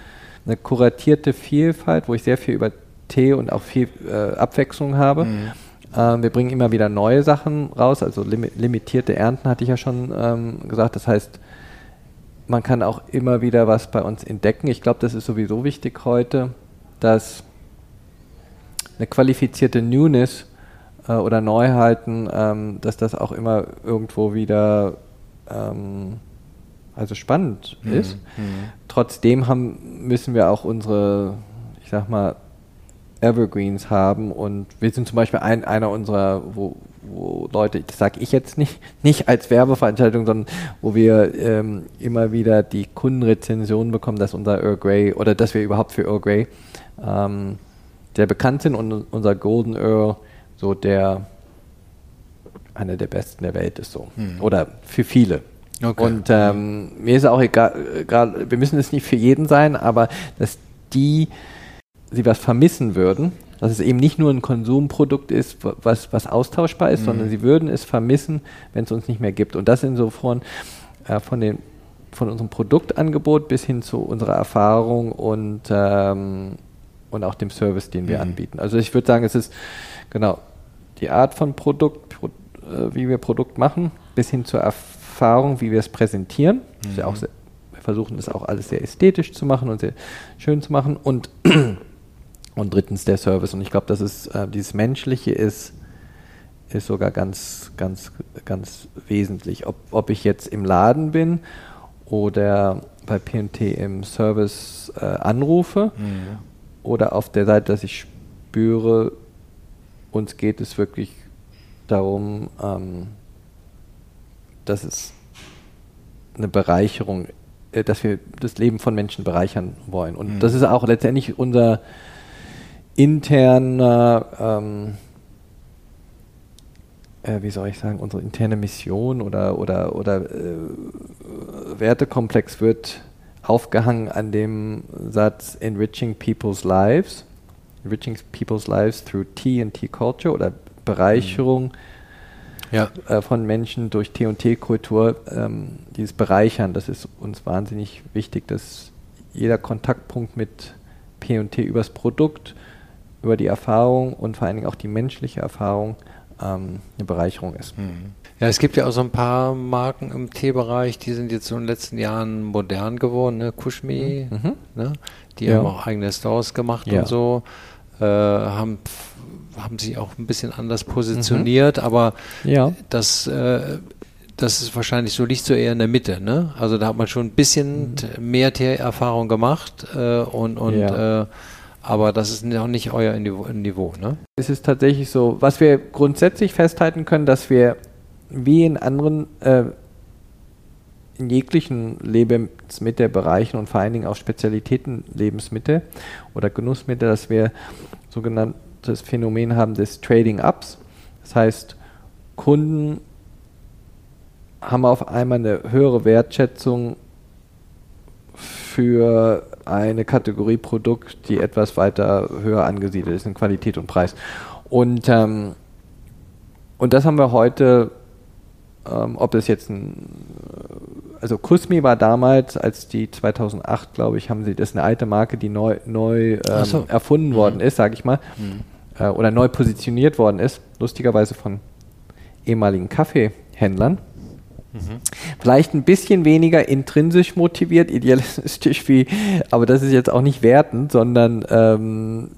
Eine kuratierte Vielfalt, wo ich sehr viel über Tee und auch viel äh, Abwechslung habe. Mhm. Ähm, wir bringen immer wieder neue Sachen raus, also lim limitierte Ernten hatte ich ja schon ähm, gesagt. Das heißt, man kann auch immer wieder was bei uns entdecken. Ich glaube, das ist sowieso wichtig heute, dass eine qualifizierte Newness äh, oder Neuheiten, ähm, dass das auch immer irgendwo wieder ähm, also spannend mhm. ist. Mhm. Trotzdem haben, müssen wir auch unsere, ich sag mal, Evergreens haben und wir sind zum Beispiel ein, einer unserer, wo, wo Leute, das sage ich jetzt nicht, *laughs* nicht als Werbeveranstaltung, sondern wo wir ähm, immer wieder die Kundenrezensionen bekommen, dass unser Earl Grey oder dass wir überhaupt für Earl Grey ähm, sehr bekannt sind und unser Golden Earl so der einer der besten der Welt ist so. Hm. Oder für viele. Okay. Und ähm, mir ist auch egal, egal, wir müssen es nicht für jeden sein, aber dass die sie was vermissen würden, dass es eben nicht nur ein Konsumprodukt ist, was, was austauschbar ist, mhm. sondern sie würden es vermissen, wenn es uns nicht mehr gibt. Und das insofern äh, von, den, von unserem Produktangebot bis hin zu unserer Erfahrung und, ähm, und auch dem Service, den wir mhm. anbieten. Also ich würde sagen, es ist genau die Art von Produkt, Pro, äh, wie wir Produkt machen, bis hin zur Erfahrung, wie wir es präsentieren. Mhm. Ja sehr, wir versuchen das auch alles sehr ästhetisch zu machen und sehr schön zu machen und, *clears throat* Und drittens der Service. Und ich glaube, dass es äh, dieses Menschliche ist, ist sogar ganz, ganz, ganz wesentlich. Ob, ob ich jetzt im Laden bin oder bei PNT im Service äh, anrufe mhm. Oder auf der Seite, dass ich spüre, uns geht es wirklich darum, ähm, dass es eine Bereicherung, äh, dass wir das Leben von Menschen bereichern wollen. Und mhm. das ist auch letztendlich unser interner ähm, äh, wie soll ich sagen, unsere interne Mission oder, oder, oder äh, Wertekomplex wird aufgehangen an dem Satz Enriching People's Lives, Enriching People's Lives through Tea and Tea Culture oder Bereicherung mhm. ja. äh, von Menschen durch Tee und Tee-Kultur, ähm, dieses Bereichern, das ist uns wahnsinnig wichtig, dass jeder Kontaktpunkt mit P&T übers Produkt, über die Erfahrung und vor allen Dingen auch die menschliche Erfahrung ähm, eine Bereicherung ist. Mhm. Ja, es gibt ja auch so ein paar Marken im Teebereich, die sind jetzt so in den letzten Jahren modern geworden, ne? Kushmi, mhm. mhm. ne? die ja. haben auch eigene Stores gemacht ja. und so, äh, haben, haben sich auch ein bisschen anders positioniert, mhm. aber ja. das, äh, das ist wahrscheinlich so, liegt so eher in der Mitte, ne? Also da hat man schon ein bisschen mhm. mehr Teerfahrung gemacht äh, und, und äh, aber das ist noch nicht euer Niveau, ne? Es ist tatsächlich so, was wir grundsätzlich festhalten können, dass wir wie in anderen, äh, in jeglichen Lebensmittelbereichen und vor allen Dingen auch Spezialitäten Lebensmittel oder Genussmittel, dass wir sogenanntes Phänomen haben des Trading Ups. Das heißt, Kunden haben auf einmal eine höhere Wertschätzung für eine Kategorie Produkt, die etwas weiter höher angesiedelt ist in Qualität und Preis. Und, ähm, und das haben wir heute, ähm, ob das jetzt ein, also Kusmi war damals, als die 2008, glaube ich, haben sie, das ist eine alte Marke, die neu, neu ähm, so. erfunden mhm. worden ist, sage ich mal, mhm. äh, oder neu positioniert worden ist, lustigerweise von ehemaligen Kaffeehändlern. Mhm. Vielleicht ein bisschen weniger intrinsisch motiviert, idealistisch wie, aber das ist jetzt auch nicht wertend, sondern ähm,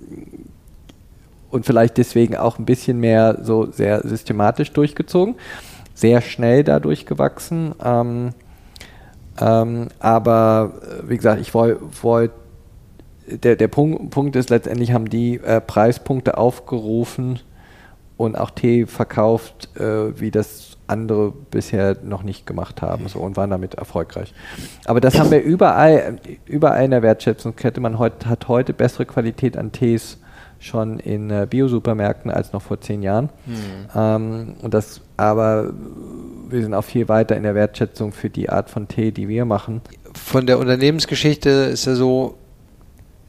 und vielleicht deswegen auch ein bisschen mehr so sehr systematisch durchgezogen, sehr schnell dadurch gewachsen. Ähm, ähm, aber äh, wie gesagt, ich wollte wollt, der, der Punkt, Punkt ist letztendlich haben die äh, Preispunkte aufgerufen und auch Tee verkauft, äh, wie das andere bisher noch nicht gemacht haben so, und waren damit erfolgreich. Aber das haben wir überall, überall in der Wertschätzungskette. Man heut, hat heute bessere Qualität an Tees schon in äh, Bio-Supermärkten als noch vor zehn Jahren. Mhm. Ähm, und das, aber wir sind auch viel weiter in der Wertschätzung für die Art von Tee, die wir machen. Von der Unternehmensgeschichte ist ja so,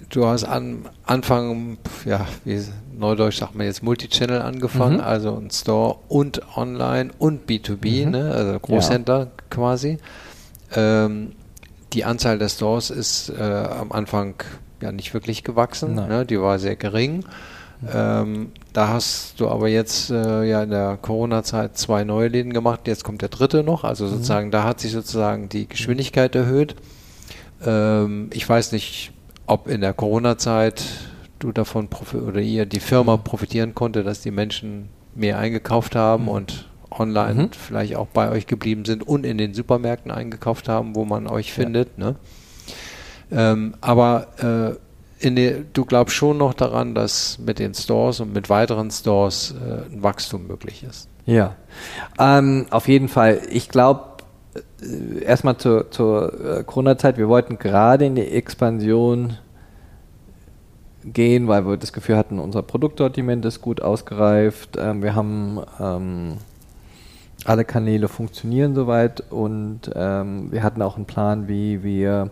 du hast am Anfang, ja, wie Neudeutsch sagt man jetzt Multichannel angefangen, mhm. also ein Store und Online und B2B, mhm. ne, also Großhändler ja. quasi. Ähm, die Anzahl der Stores ist äh, am Anfang ja nicht wirklich gewachsen, ne, die war sehr gering. Ähm, da hast du aber jetzt äh, ja in der Corona-Zeit zwei neue Läden gemacht, jetzt kommt der dritte noch, also mhm. sozusagen da hat sich sozusagen die Geschwindigkeit erhöht. Ähm, ich weiß nicht, ob in der Corona-Zeit du davon oder ihr die Firma profitieren konnte, dass die Menschen mehr eingekauft haben mhm. und online mhm. vielleicht auch bei euch geblieben sind und in den Supermärkten eingekauft haben, wo man euch findet. Ja. Ne? Ähm, aber äh, die, du glaubst schon noch daran, dass mit den Stores und mit weiteren Stores äh, ein Wachstum möglich ist. Ja, ähm, auf jeden Fall. Ich glaube, äh, erstmal zur, zur äh, Corona-Zeit, wir wollten gerade in die Expansion gehen, weil wir das Gefühl hatten, unser Produktsortiment ist gut ausgereift. Ähm, wir haben ähm, alle Kanäle funktionieren soweit und ähm, wir hatten auch einen Plan, wie wir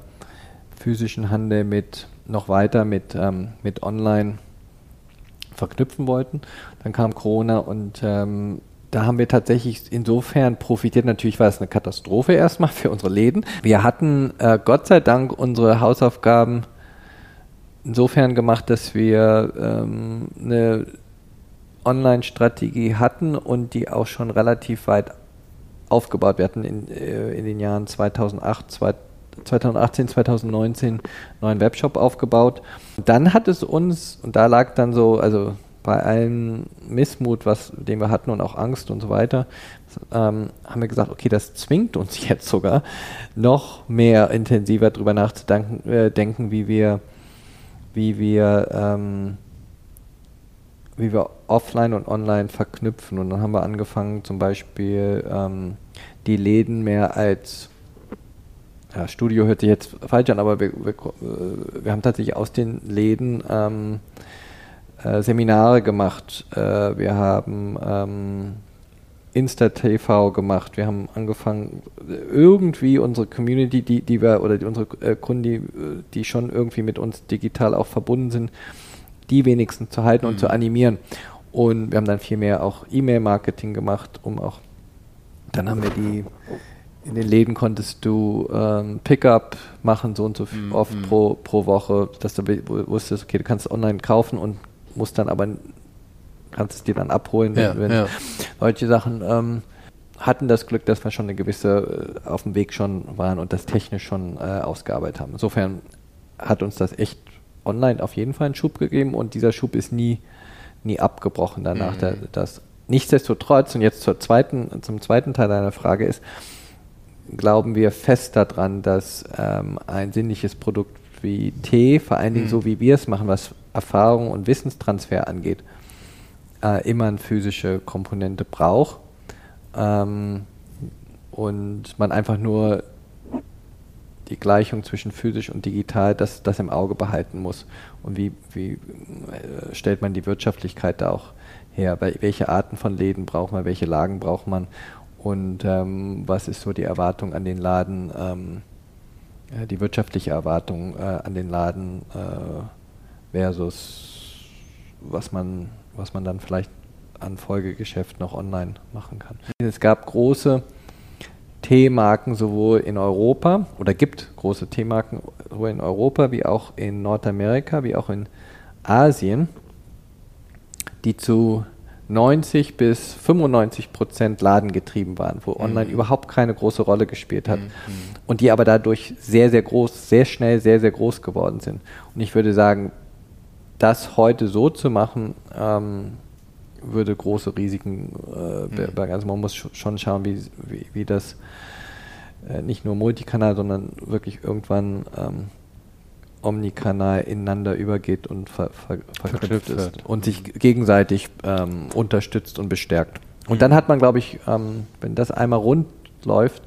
physischen Handel mit noch weiter mit, ähm, mit Online verknüpfen wollten. Dann kam Corona und ähm, da haben wir tatsächlich insofern profitiert. Natürlich war es eine Katastrophe erstmal für unsere Läden. Wir hatten äh, Gott sei Dank unsere Hausaufgaben insofern gemacht, dass wir ähm, eine Online-Strategie hatten und die auch schon relativ weit aufgebaut. Wir hatten in, äh, in den Jahren 2008, 2018, 2019 neuen Webshop aufgebaut. Dann hat es uns, und da lag dann so, also bei allem Missmut, was, den wir hatten und auch Angst und so weiter, ähm, haben wir gesagt, okay, das zwingt uns *laughs* jetzt sogar noch mehr intensiver darüber nachzudenken, äh, denken, wie wir, wie wir, ähm, wie wir offline und online verknüpfen. Und dann haben wir angefangen, zum Beispiel ähm, die Läden mehr als ja, Studio hört sich jetzt falsch an, aber wir, wir, äh, wir haben tatsächlich aus den Läden ähm, äh, Seminare gemacht. Äh, wir haben ähm, Insta-TV gemacht. Wir haben angefangen, irgendwie unsere Community, die, die wir, oder die, unsere äh, Kunden, die, die schon irgendwie mit uns digital auch verbunden sind, die wenigstens zu halten mhm. und zu mhm. animieren. Und wir haben dann viel mehr auch E-Mail-Marketing gemacht, um auch, dann haben wir die, in den Läden konntest du ähm, Pickup machen, so und so mm, oft mm. Pro, pro Woche, dass du wusstest, okay, du kannst online kaufen und musst dann aber, kannst es dir dann abholen, ja, wenn, ja. solche Sachen ähm, hatten das Glück, dass wir schon eine gewisse, äh, auf dem Weg schon waren und das technisch schon äh, ausgearbeitet haben. Insofern hat uns das echt online auf jeden Fall einen Schub gegeben und dieser Schub ist nie, nie abgebrochen danach. Mhm. Der, das, nichtsdestotrotz, und jetzt zur zweiten, zum zweiten Teil deiner Frage ist, glauben wir fest daran, dass ähm, ein sinnliches Produkt wie Tee, vor allen Dingen mhm. so wie wir es machen, was Erfahrung und Wissenstransfer angeht, äh, immer eine physische Komponente braucht. Ähm, und man einfach nur die Gleichung zwischen physisch und digital, das, das im Auge behalten muss. Und wie, wie äh, stellt man die Wirtschaftlichkeit da auch her? Welche Arten von Läden braucht man, welche Lagen braucht man? Und ähm, was ist so die Erwartung an den Laden, ähm, äh, die wirtschaftliche Erwartung äh, an den Laden äh, versus was man, was man dann vielleicht an Folgegeschäft noch online machen kann. Es gab große Teemarken sowohl in Europa oder gibt große Teemarken sowohl in Europa wie auch in Nordamerika wie auch in Asien, die zu 90 bis 95 Prozent ladengetrieben waren, wo mhm. online überhaupt keine große Rolle gespielt hat. Mhm. Und die aber dadurch sehr, sehr groß, sehr schnell, sehr, sehr groß geworden sind. Und ich würde sagen, das heute so zu machen, ähm, würde große Risiken äh, mhm. Also man muss schon schauen, wie, wie, wie das äh, nicht nur Multikanal, sondern wirklich irgendwann ähm, Omnikanal ineinander übergeht und ver, ver, verknüpft ist und sich gegenseitig ähm, unterstützt und bestärkt. Und dann hat man, glaube ich, ähm, wenn das einmal rund läuft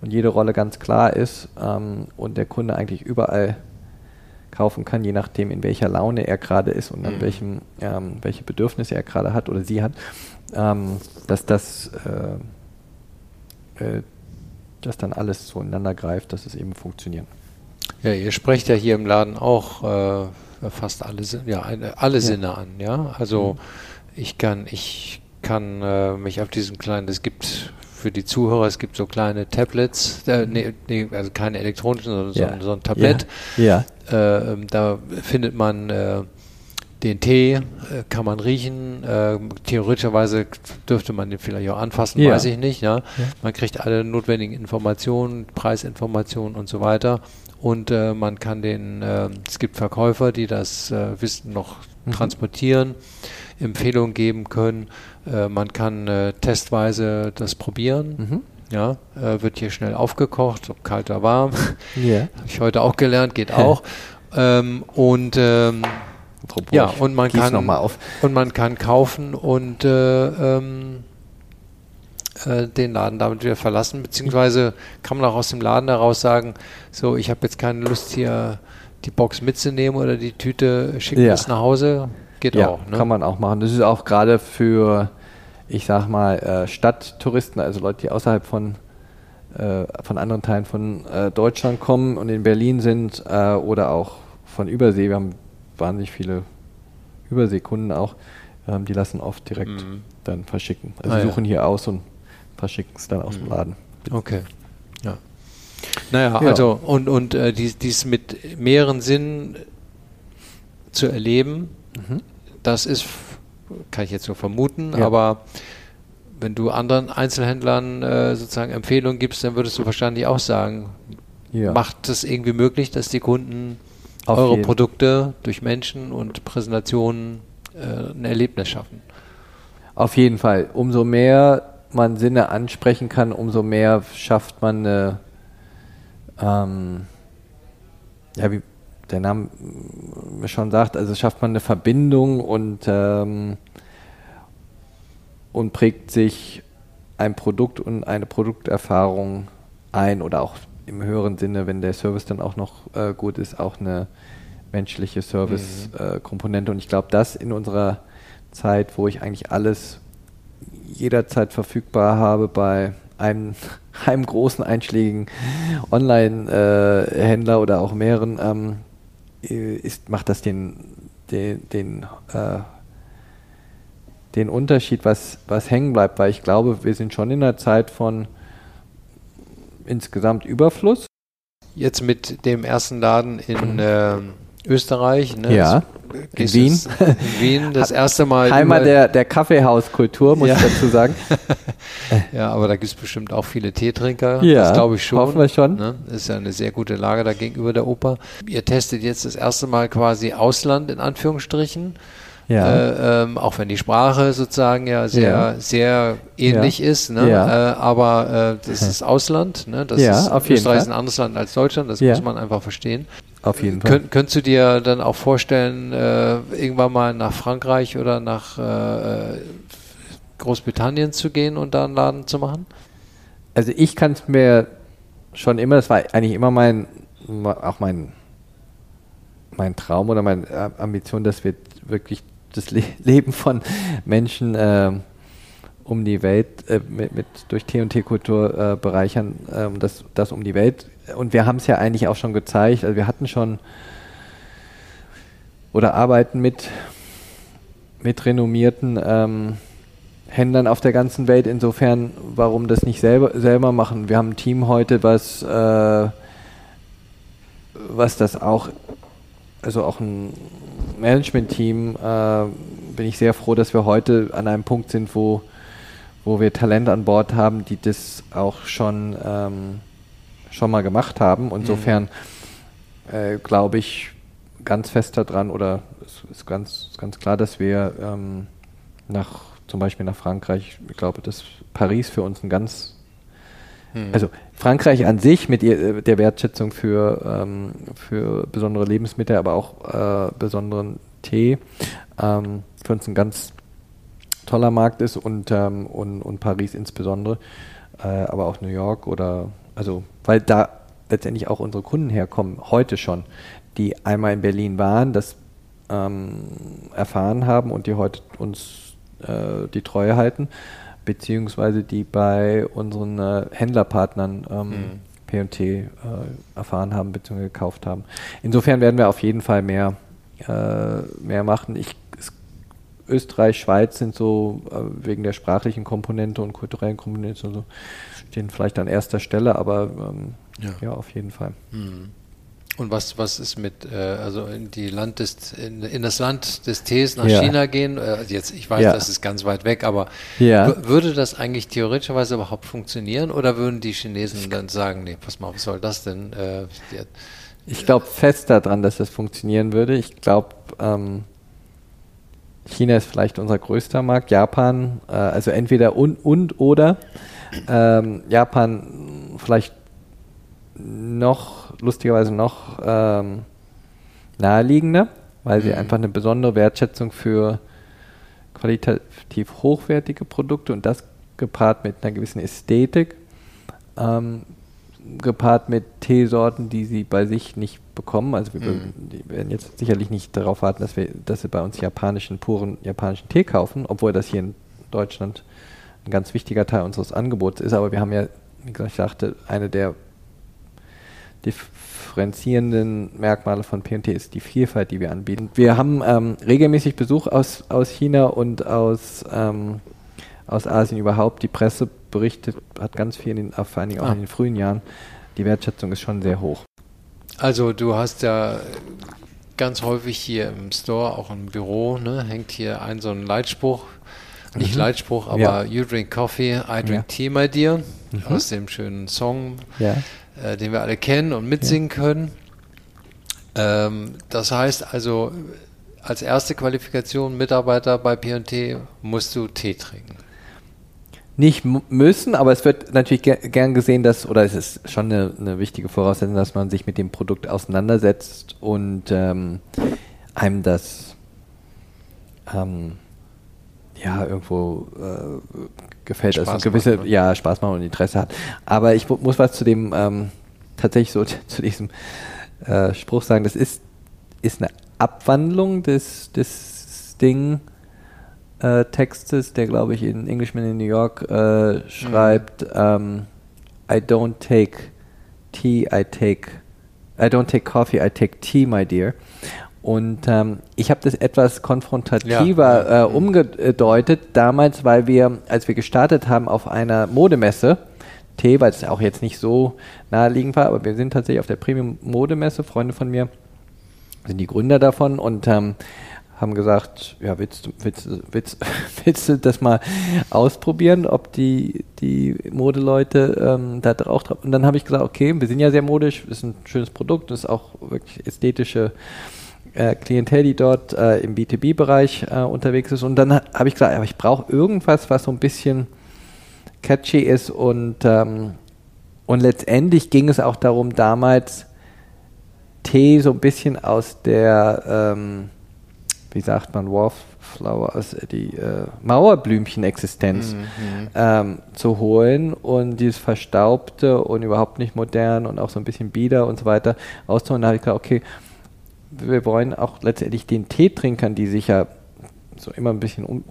und jede Rolle ganz klar ist ähm, und der Kunde eigentlich überall kaufen kann, je nachdem, in welcher Laune er gerade ist und an mhm. welchem, ähm, welche Bedürfnisse er gerade hat oder sie hat, ähm, dass das äh, äh, dass dann alles zueinander greift, dass es eben funktioniert. Ja, ihr sprecht ja hier im Laden auch äh, fast alle, ja, alle ja. Sinne an, ja. Also mhm. ich kann, ich kann äh, mich auf diesen kleinen, es gibt für die Zuhörer, es gibt so kleine Tablets, äh, nee, nee, also keine elektronischen, sondern ja. so, so, ein Tablett. Ja. ja. Äh, ähm, da findet man äh, den Tee, äh, kann man riechen. Äh, theoretischerweise dürfte man den vielleicht auch anfassen, ja. weiß ich nicht. Ja? Man kriegt alle notwendigen Informationen, Preisinformationen und so weiter und äh, man kann den, äh, es gibt Verkäufer, die das äh, Wissen noch mhm. transportieren, Empfehlungen geben können. Äh, man kann äh, testweise das probieren. Mhm. Ja, äh, wird hier schnell aufgekocht, ob kalt oder warm. *laughs* Yeah. Habe ich heute auch gelernt, geht auch. *laughs* ähm, und ähm, ja, und man kann und man kann kaufen und ähm, äh, den Laden damit wieder verlassen, beziehungsweise kann man auch aus dem Laden heraus sagen, so, ich habe jetzt keine Lust hier die Box mitzunehmen oder die Tüte schicken ja. bis nach Hause. Geht ja, auch. Ne? Kann man auch machen. Das ist auch gerade für, ich sag mal, äh, Stadttouristen, also Leute, die außerhalb von, äh, von anderen Teilen von Deutschland kommen und in Berlin sind oder auch von Übersee. Wir haben wahnsinnig viele Überseekunden auch. Ähm, die lassen oft direkt mhm. dann verschicken. Also ah, suchen ja. hier aus und verschicken es dann aus dem mhm. Laden. Okay. Ja. Naja, ja. also und, und äh, dies, dies mit mehreren Sinnen zu erleben, mhm. das ist, kann ich jetzt nur vermuten, ja. aber wenn du anderen Einzelhändlern äh, sozusagen Empfehlungen gibst, dann würdest du wahrscheinlich auch sagen, ja. macht es irgendwie möglich, dass die Kunden Auf eure jeden. Produkte durch Menschen und Präsentationen äh, ein Erlebnis schaffen. Auf jeden Fall. Umso mehr man Sinne ansprechen kann, umso mehr schafft man eine, ähm, ja, wie der Name schon sagt, also schafft man eine Verbindung und, ähm, und prägt sich ein Produkt und eine Produkterfahrung ein oder auch im höheren Sinne, wenn der Service dann auch noch äh, gut ist, auch eine menschliche Service-Komponente. Mhm. Äh, und ich glaube, das in unserer Zeit, wo ich eigentlich alles jederzeit verfügbar habe bei einem, *laughs* einem großen einschlägigen Online-Händler äh, oder auch mehreren, ähm, ist, macht das den, den, den, äh, den Unterschied, was, was hängen bleibt, weil ich glaube, wir sind schon in einer Zeit von insgesamt Überfluss. Jetzt mit dem ersten Laden in äh, Österreich, ne? Ja. In Wien. in Wien, das erste Mal. Heimat der, der Kaffeehauskultur, muss ja. ich dazu sagen. *laughs* ja, aber da gibt es bestimmt auch viele Teetrinker. Ja, das glaube ich schon. Hoffen wir schon. Ne? Ist ja eine sehr gute Lage da gegenüber der Oper. Ihr testet jetzt das erste Mal quasi Ausland in Anführungsstrichen. Ja. Äh, ähm, auch wenn die Sprache sozusagen ja sehr, ja. sehr ähnlich ja. ist, ne? Äh, aber äh, das ist Ausland, ne? Das ist auf Österreich ist ein anderes Land als Deutschland, das muss man einfach verstehen. Auf jeden Fall. Könnt, könntest du dir dann auch vorstellen, äh, irgendwann mal nach Frankreich oder nach äh, Großbritannien zu gehen und da einen Laden zu machen? Also ich kann es mir schon immer, das war eigentlich immer mein, auch mein, mein Traum oder meine Ambition, dass wir wirklich das Le *laughs* Leben von Menschen äh, um die Welt äh, mit, mit, durch T&T-Kultur äh, bereichern, ähm, das, das um die Welt. Und wir haben es ja eigentlich auch schon gezeigt, also wir hatten schon oder arbeiten mit, mit renommierten ähm, Händlern auf der ganzen Welt. Insofern, warum das nicht selber, selber machen? Wir haben ein Team heute, was, äh, was das auch, also auch ein Management-Team äh, bin ich sehr froh, dass wir heute an einem Punkt sind, wo, wo wir Talent an Bord haben, die das auch schon, ähm, schon mal gemacht haben. Mhm. Insofern mhm. äh, glaube ich ganz fest daran oder es ist ganz, ganz klar, dass wir ähm, nach zum Beispiel nach Frankreich, ich glaube, dass Paris für uns ein ganz hm. Also Frankreich an sich mit ihr, äh, der Wertschätzung für, ähm, für besondere Lebensmittel, aber auch äh, besonderen Tee, ähm, für uns ein ganz toller Markt ist und, ähm, und, und Paris insbesondere, äh, aber auch New York oder, also, weil da letztendlich auch unsere Kunden herkommen, heute schon, die einmal in Berlin waren, das ähm, erfahren haben und die heute uns äh, die Treue halten beziehungsweise die bei unseren äh, Händlerpartnern ähm, mhm. P&T äh, erfahren haben bzw. gekauft haben. Insofern werden wir auf jeden Fall mehr, äh, mehr machen. Ich, es, Österreich, Schweiz sind so äh, wegen der sprachlichen Komponente und kulturellen Komponente so, stehen vielleicht an erster Stelle, aber ähm, ja. ja. auf jeden Fall. Mhm. Und was, was ist mit, äh, also in die Land des, in, in das Land des Tees nach ja. China gehen? Äh, jetzt, ich weiß, ja. das ist ganz weit weg, aber ja. würde das eigentlich theoretischerweise überhaupt funktionieren oder würden die Chinesen dann sagen, nee, pass mal, was soll das denn? Äh, ich glaube fest daran, dass das funktionieren würde. Ich glaube, ähm, China ist vielleicht unser größter Markt, Japan, äh, also entweder und, und oder. Ähm, Japan vielleicht noch, lustigerweise noch ähm, naheliegender, weil sie mhm. einfach eine besondere Wertschätzung für qualitativ hochwertige Produkte und das gepaart mit einer gewissen Ästhetik, ähm, gepaart mit Teesorten, die sie bei sich nicht bekommen. Also wir mhm. werden jetzt sicherlich nicht darauf warten, dass wir, dass sie bei uns japanischen, puren japanischen Tee kaufen, obwohl das hier in Deutschland ein ganz wichtiger Teil unseres Angebots ist. Aber wir haben ja, wie gesagt, ich sagte, eine der differenzierenden Merkmale von PNT ist die Vielfalt, die wir anbieten. Wir haben ähm, regelmäßig Besuch aus, aus China und aus, ähm, aus Asien überhaupt. Die Presse berichtet, hat ganz viel, in den, vor allen Dingen auch ah. in den frühen Jahren. Die Wertschätzung ist schon sehr hoch. Also du hast ja ganz häufig hier im Store, auch im Büro, ne, hängt hier ein so ein Leitspruch nicht mhm. Leitspruch, aber ja. You drink coffee, I drink ja. tea, my dear, mhm. aus dem schönen Song, ja. äh, den wir alle kennen und mitsingen können. Ähm, das heißt also, als erste Qualifikation Mitarbeiter bei P&T musst du Tee trinken. Nicht müssen, aber es wird natürlich gern gesehen, dass, oder es ist schon eine, eine wichtige Voraussetzung, dass man sich mit dem Produkt auseinandersetzt und ähm, einem das ähm, ja irgendwo äh, gefällt, Spaß also gewisse macht, ne? ja Spaß machen und Interesse hat. Aber ich muss was zu dem ähm, tatsächlich so *laughs* zu diesem äh, Spruch sagen. Das ist ist eine Abwandlung des des Ding äh, Textes, der glaube ich in Englishman in New York äh, schreibt. Mhm. Ähm, I don't take tea, I take I don't take coffee, I take tea, my dear. Und ähm, ich habe das etwas konfrontativer ja. äh, umgedeutet, damals, weil wir, als wir gestartet haben auf einer Modemesse, T, weil es auch jetzt nicht so naheliegend war, aber wir sind tatsächlich auf der Premium-Modemesse, Freunde von mir sind die Gründer davon und ähm, haben gesagt, ja, willst du, willst, willst, *laughs* willst du das mal ausprobieren, ob die, die Modeleute ähm, da auch drauf. Und dann habe ich gesagt, okay, wir sind ja sehr modisch, ist ein schönes Produkt, ist auch wirklich ästhetische äh, Klientel, die dort äh, im B2B-Bereich äh, unterwegs ist. Und dann habe ich gesagt, aber ich brauche irgendwas, was so ein bisschen catchy ist. Und, ähm, und letztendlich ging es auch darum, damals Tee so ein bisschen aus der, ähm, wie sagt man, Wallflower, aus äh, die äh, Mauerblümchen-Existenz mhm. ähm, zu holen und dieses Verstaubte und überhaupt nicht modern und auch so ein bisschen bieder und so weiter auszuholen. Da habe ich gesagt, okay, wir wollen auch letztendlich den Teetrinkern, die sich ja so immer ein bisschen und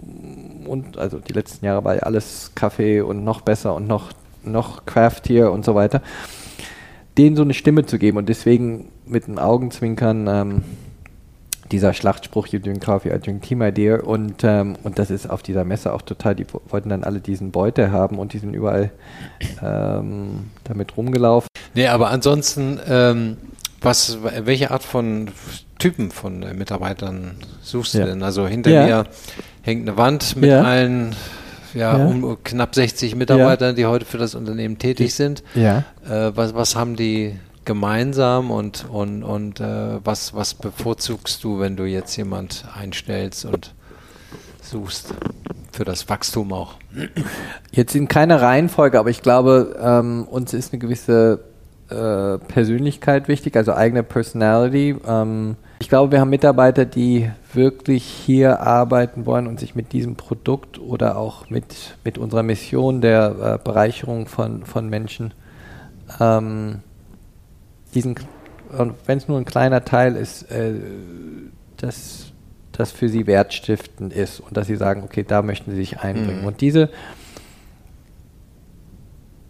um, also die letzten Jahre war ja alles Kaffee und noch besser und noch noch craftier und so weiter, denen so eine Stimme zu geben und deswegen mit einem Augenzwinkern ähm, dieser Schlachtspruch You drink coffee, I drink tea, my dear und ähm, und das ist auf dieser Messe auch total, die wollten dann alle diesen Beute haben und die sind überall ähm, damit rumgelaufen. Nee, aber ansonsten ähm, was, welche Art von Typen von äh, Mitarbeitern suchst ja. du denn? Also hinter ja. mir hängt eine Wand mit ja. allen ja, um knapp 60 Mitarbeitern, die heute für das Unternehmen tätig sind. Ja. Äh, was, was haben die gemeinsam und, und, und äh, was, was bevorzugst du, wenn du jetzt jemand einstellst und suchst für das Wachstum auch? Jetzt in keiner Reihenfolge, aber ich glaube, ähm, uns ist eine gewisse äh, Persönlichkeit wichtig, also eigene Personality. Ähm, ich glaube, wir haben Mitarbeiter, die wirklich hier arbeiten wollen und sich mit diesem Produkt oder auch mit, mit unserer Mission der äh, Bereicherung von, von Menschen ähm, diesen, wenn es nur ein kleiner Teil ist, äh, dass das für sie wertstiftend ist und dass sie sagen, okay, da möchten sie sich einbringen. Mhm. Und diese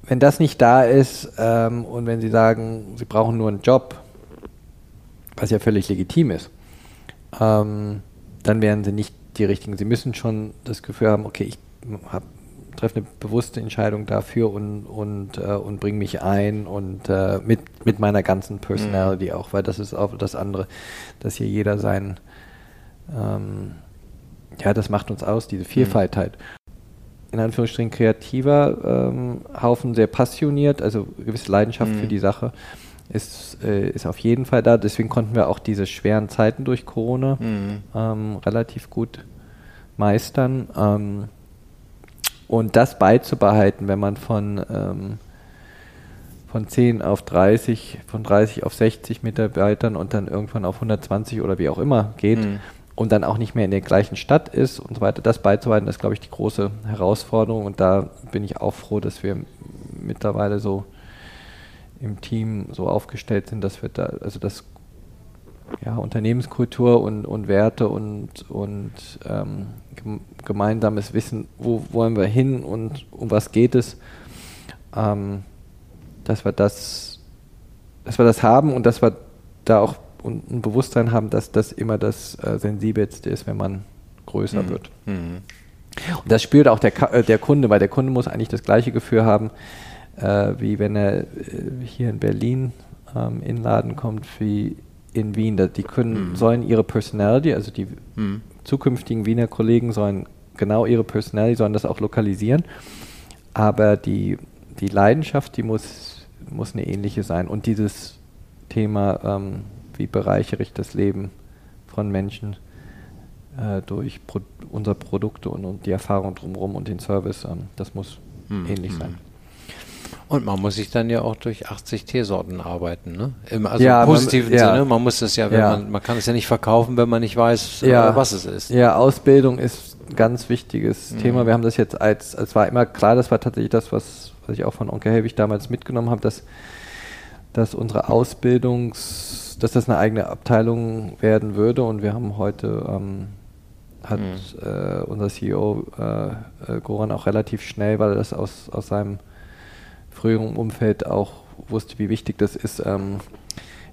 wenn das nicht da ist ähm, und wenn Sie sagen, Sie brauchen nur einen Job, was ja völlig legitim ist, ähm, dann wären Sie nicht die richtigen. Sie müssen schon das Gefühl haben, okay, ich hab, treffe eine bewusste Entscheidung dafür und, und, äh, und bringe mich ein und äh, mit, mit meiner ganzen Personality mhm. auch, weil das ist auch das andere, dass hier jeder sein, ähm, ja, das macht uns aus, diese Vielfalt mhm. halt in Anführungsstrichen kreativer ähm, Haufen, sehr passioniert, also gewisse Leidenschaft mhm. für die Sache ist, äh, ist auf jeden Fall da. Deswegen konnten wir auch diese schweren Zeiten durch Corona mhm. ähm, relativ gut meistern. Ähm, und das beizubehalten, wenn man von, ähm, von 10 auf 30, von 30 auf 60 Mitarbeitern und dann irgendwann auf 120 oder wie auch immer geht, mhm und dann auch nicht mehr in der gleichen Stadt ist und so weiter, das beizubehalten, das ist, glaube ich, die große Herausforderung. Und da bin ich auch froh, dass wir mittlerweile so im Team so aufgestellt sind, dass wir da, also das ja, Unternehmenskultur und, und Werte und, und ähm, gemeinsames Wissen, wo wollen wir hin und um was geht es, ähm, dass wir das, dass wir das haben und dass wir da auch und ein Bewusstsein haben, dass das immer das äh, Sensibelste ist, wenn man größer mhm. wird. Mhm. Und das spürt auch der, äh, der Kunde, weil der Kunde muss eigentlich das gleiche Gefühl haben, äh, wie wenn er äh, hier in Berlin ähm, in den Laden kommt, wie in Wien. Die können, mhm. sollen ihre Personality, also die mhm. zukünftigen Wiener Kollegen sollen genau ihre Personality, sondern das auch lokalisieren. Aber die, die Leidenschaft, die muss, muss eine ähnliche sein. Und dieses Thema, ähm, wie bereichere ich das Leben von Menschen äh, durch Pro unsere Produkte und, und, die Erfahrung drumherum und den Service, ähm, das muss hm, ähnlich hm. sein. Und man muss sich dann ja auch durch 80 Teesorten arbeiten, ne? Im also ja, positiven man, ja. Sinne. Man muss das ja, ja. Man, man, kann es ja nicht verkaufen, wenn man nicht weiß, ja. was es ist. Ja, Ausbildung ist ein ganz wichtiges mhm. Thema. Wir haben das jetzt als, es war immer klar, das war tatsächlich das, was, was ich auch von Onkel Helwig damals mitgenommen habe, dass, dass unsere Ausbildungs, dass das eine eigene Abteilung werden würde. Und wir haben heute ähm, hat mhm. äh, unser CEO äh, äh, Goran auch relativ schnell, weil er das aus, aus seinem früheren Umfeld auch wusste, wie wichtig das ist. Ähm,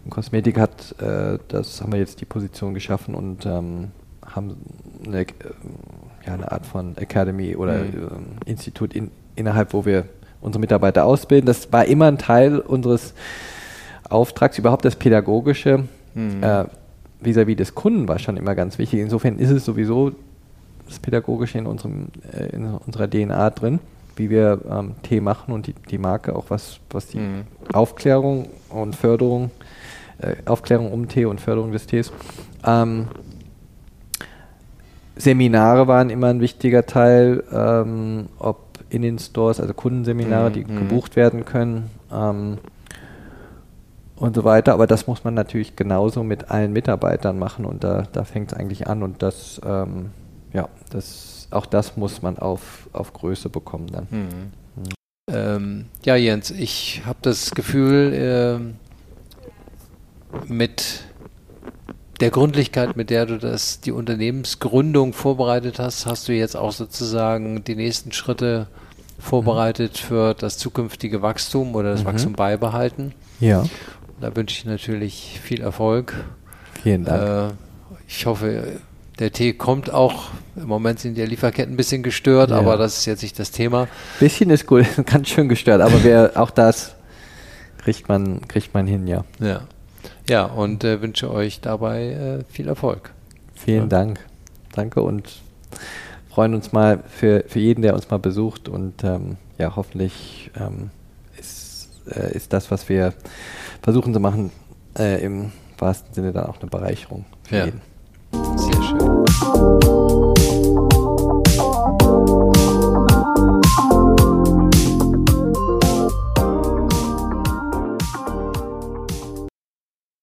Im Kosmetik hat, äh, das haben wir jetzt die Position geschaffen und ähm, haben eine, äh, ja, eine Art von Academy oder mhm. äh, Institut in, innerhalb, wo wir unsere Mitarbeiter ausbilden. Das war immer ein Teil unseres Auftrags, überhaupt das Pädagogische. Mhm. Äh, vis-à-vis -vis des Kunden war schon immer ganz wichtig. Insofern ist es sowieso das Pädagogische in, unserem, äh, in unserer DNA drin wie wir ähm, Tee machen und die, die Marke, auch was, was die mhm. Aufklärung und Förderung, äh, Aufklärung um Tee und Förderung des Tees. Ähm, Seminare waren immer ein wichtiger Teil, ähm, ob in den Stores, also Kundenseminare, mhm. die mhm. gebucht werden können ähm, und so weiter. Aber das muss man natürlich genauso mit allen Mitarbeitern machen und da, da fängt es eigentlich an und das, ähm, ja, das auch das muss man auf, auf Größe bekommen dann. Mhm. Mhm. Ähm, ja, Jens, ich habe das Gefühl, äh, mit der Gründlichkeit, mit der du das, die Unternehmensgründung vorbereitet hast, hast du jetzt auch sozusagen die nächsten Schritte vorbereitet mhm. für das zukünftige Wachstum oder das mhm. Wachstum beibehalten. Ja. Da wünsche ich natürlich viel Erfolg. Vielen Dank. Äh, ich hoffe, der Tee kommt auch, im Moment sind die Lieferketten ein bisschen gestört, ja. aber das ist jetzt nicht das Thema. Bisschen ist gut, *laughs* ganz schön gestört, aber wer, auch das kriegt man, kriegt man hin, ja. Ja, ja und äh, wünsche euch dabei äh, viel Erfolg. Vielen ja. Dank. Danke und freuen uns mal für, für jeden, der uns mal besucht und ähm, ja, hoffentlich ähm, äh, ist das, was wir versuchen zu machen, äh, im wahrsten Sinne dann auch eine Bereicherung für ja. jeden. Sehr schön.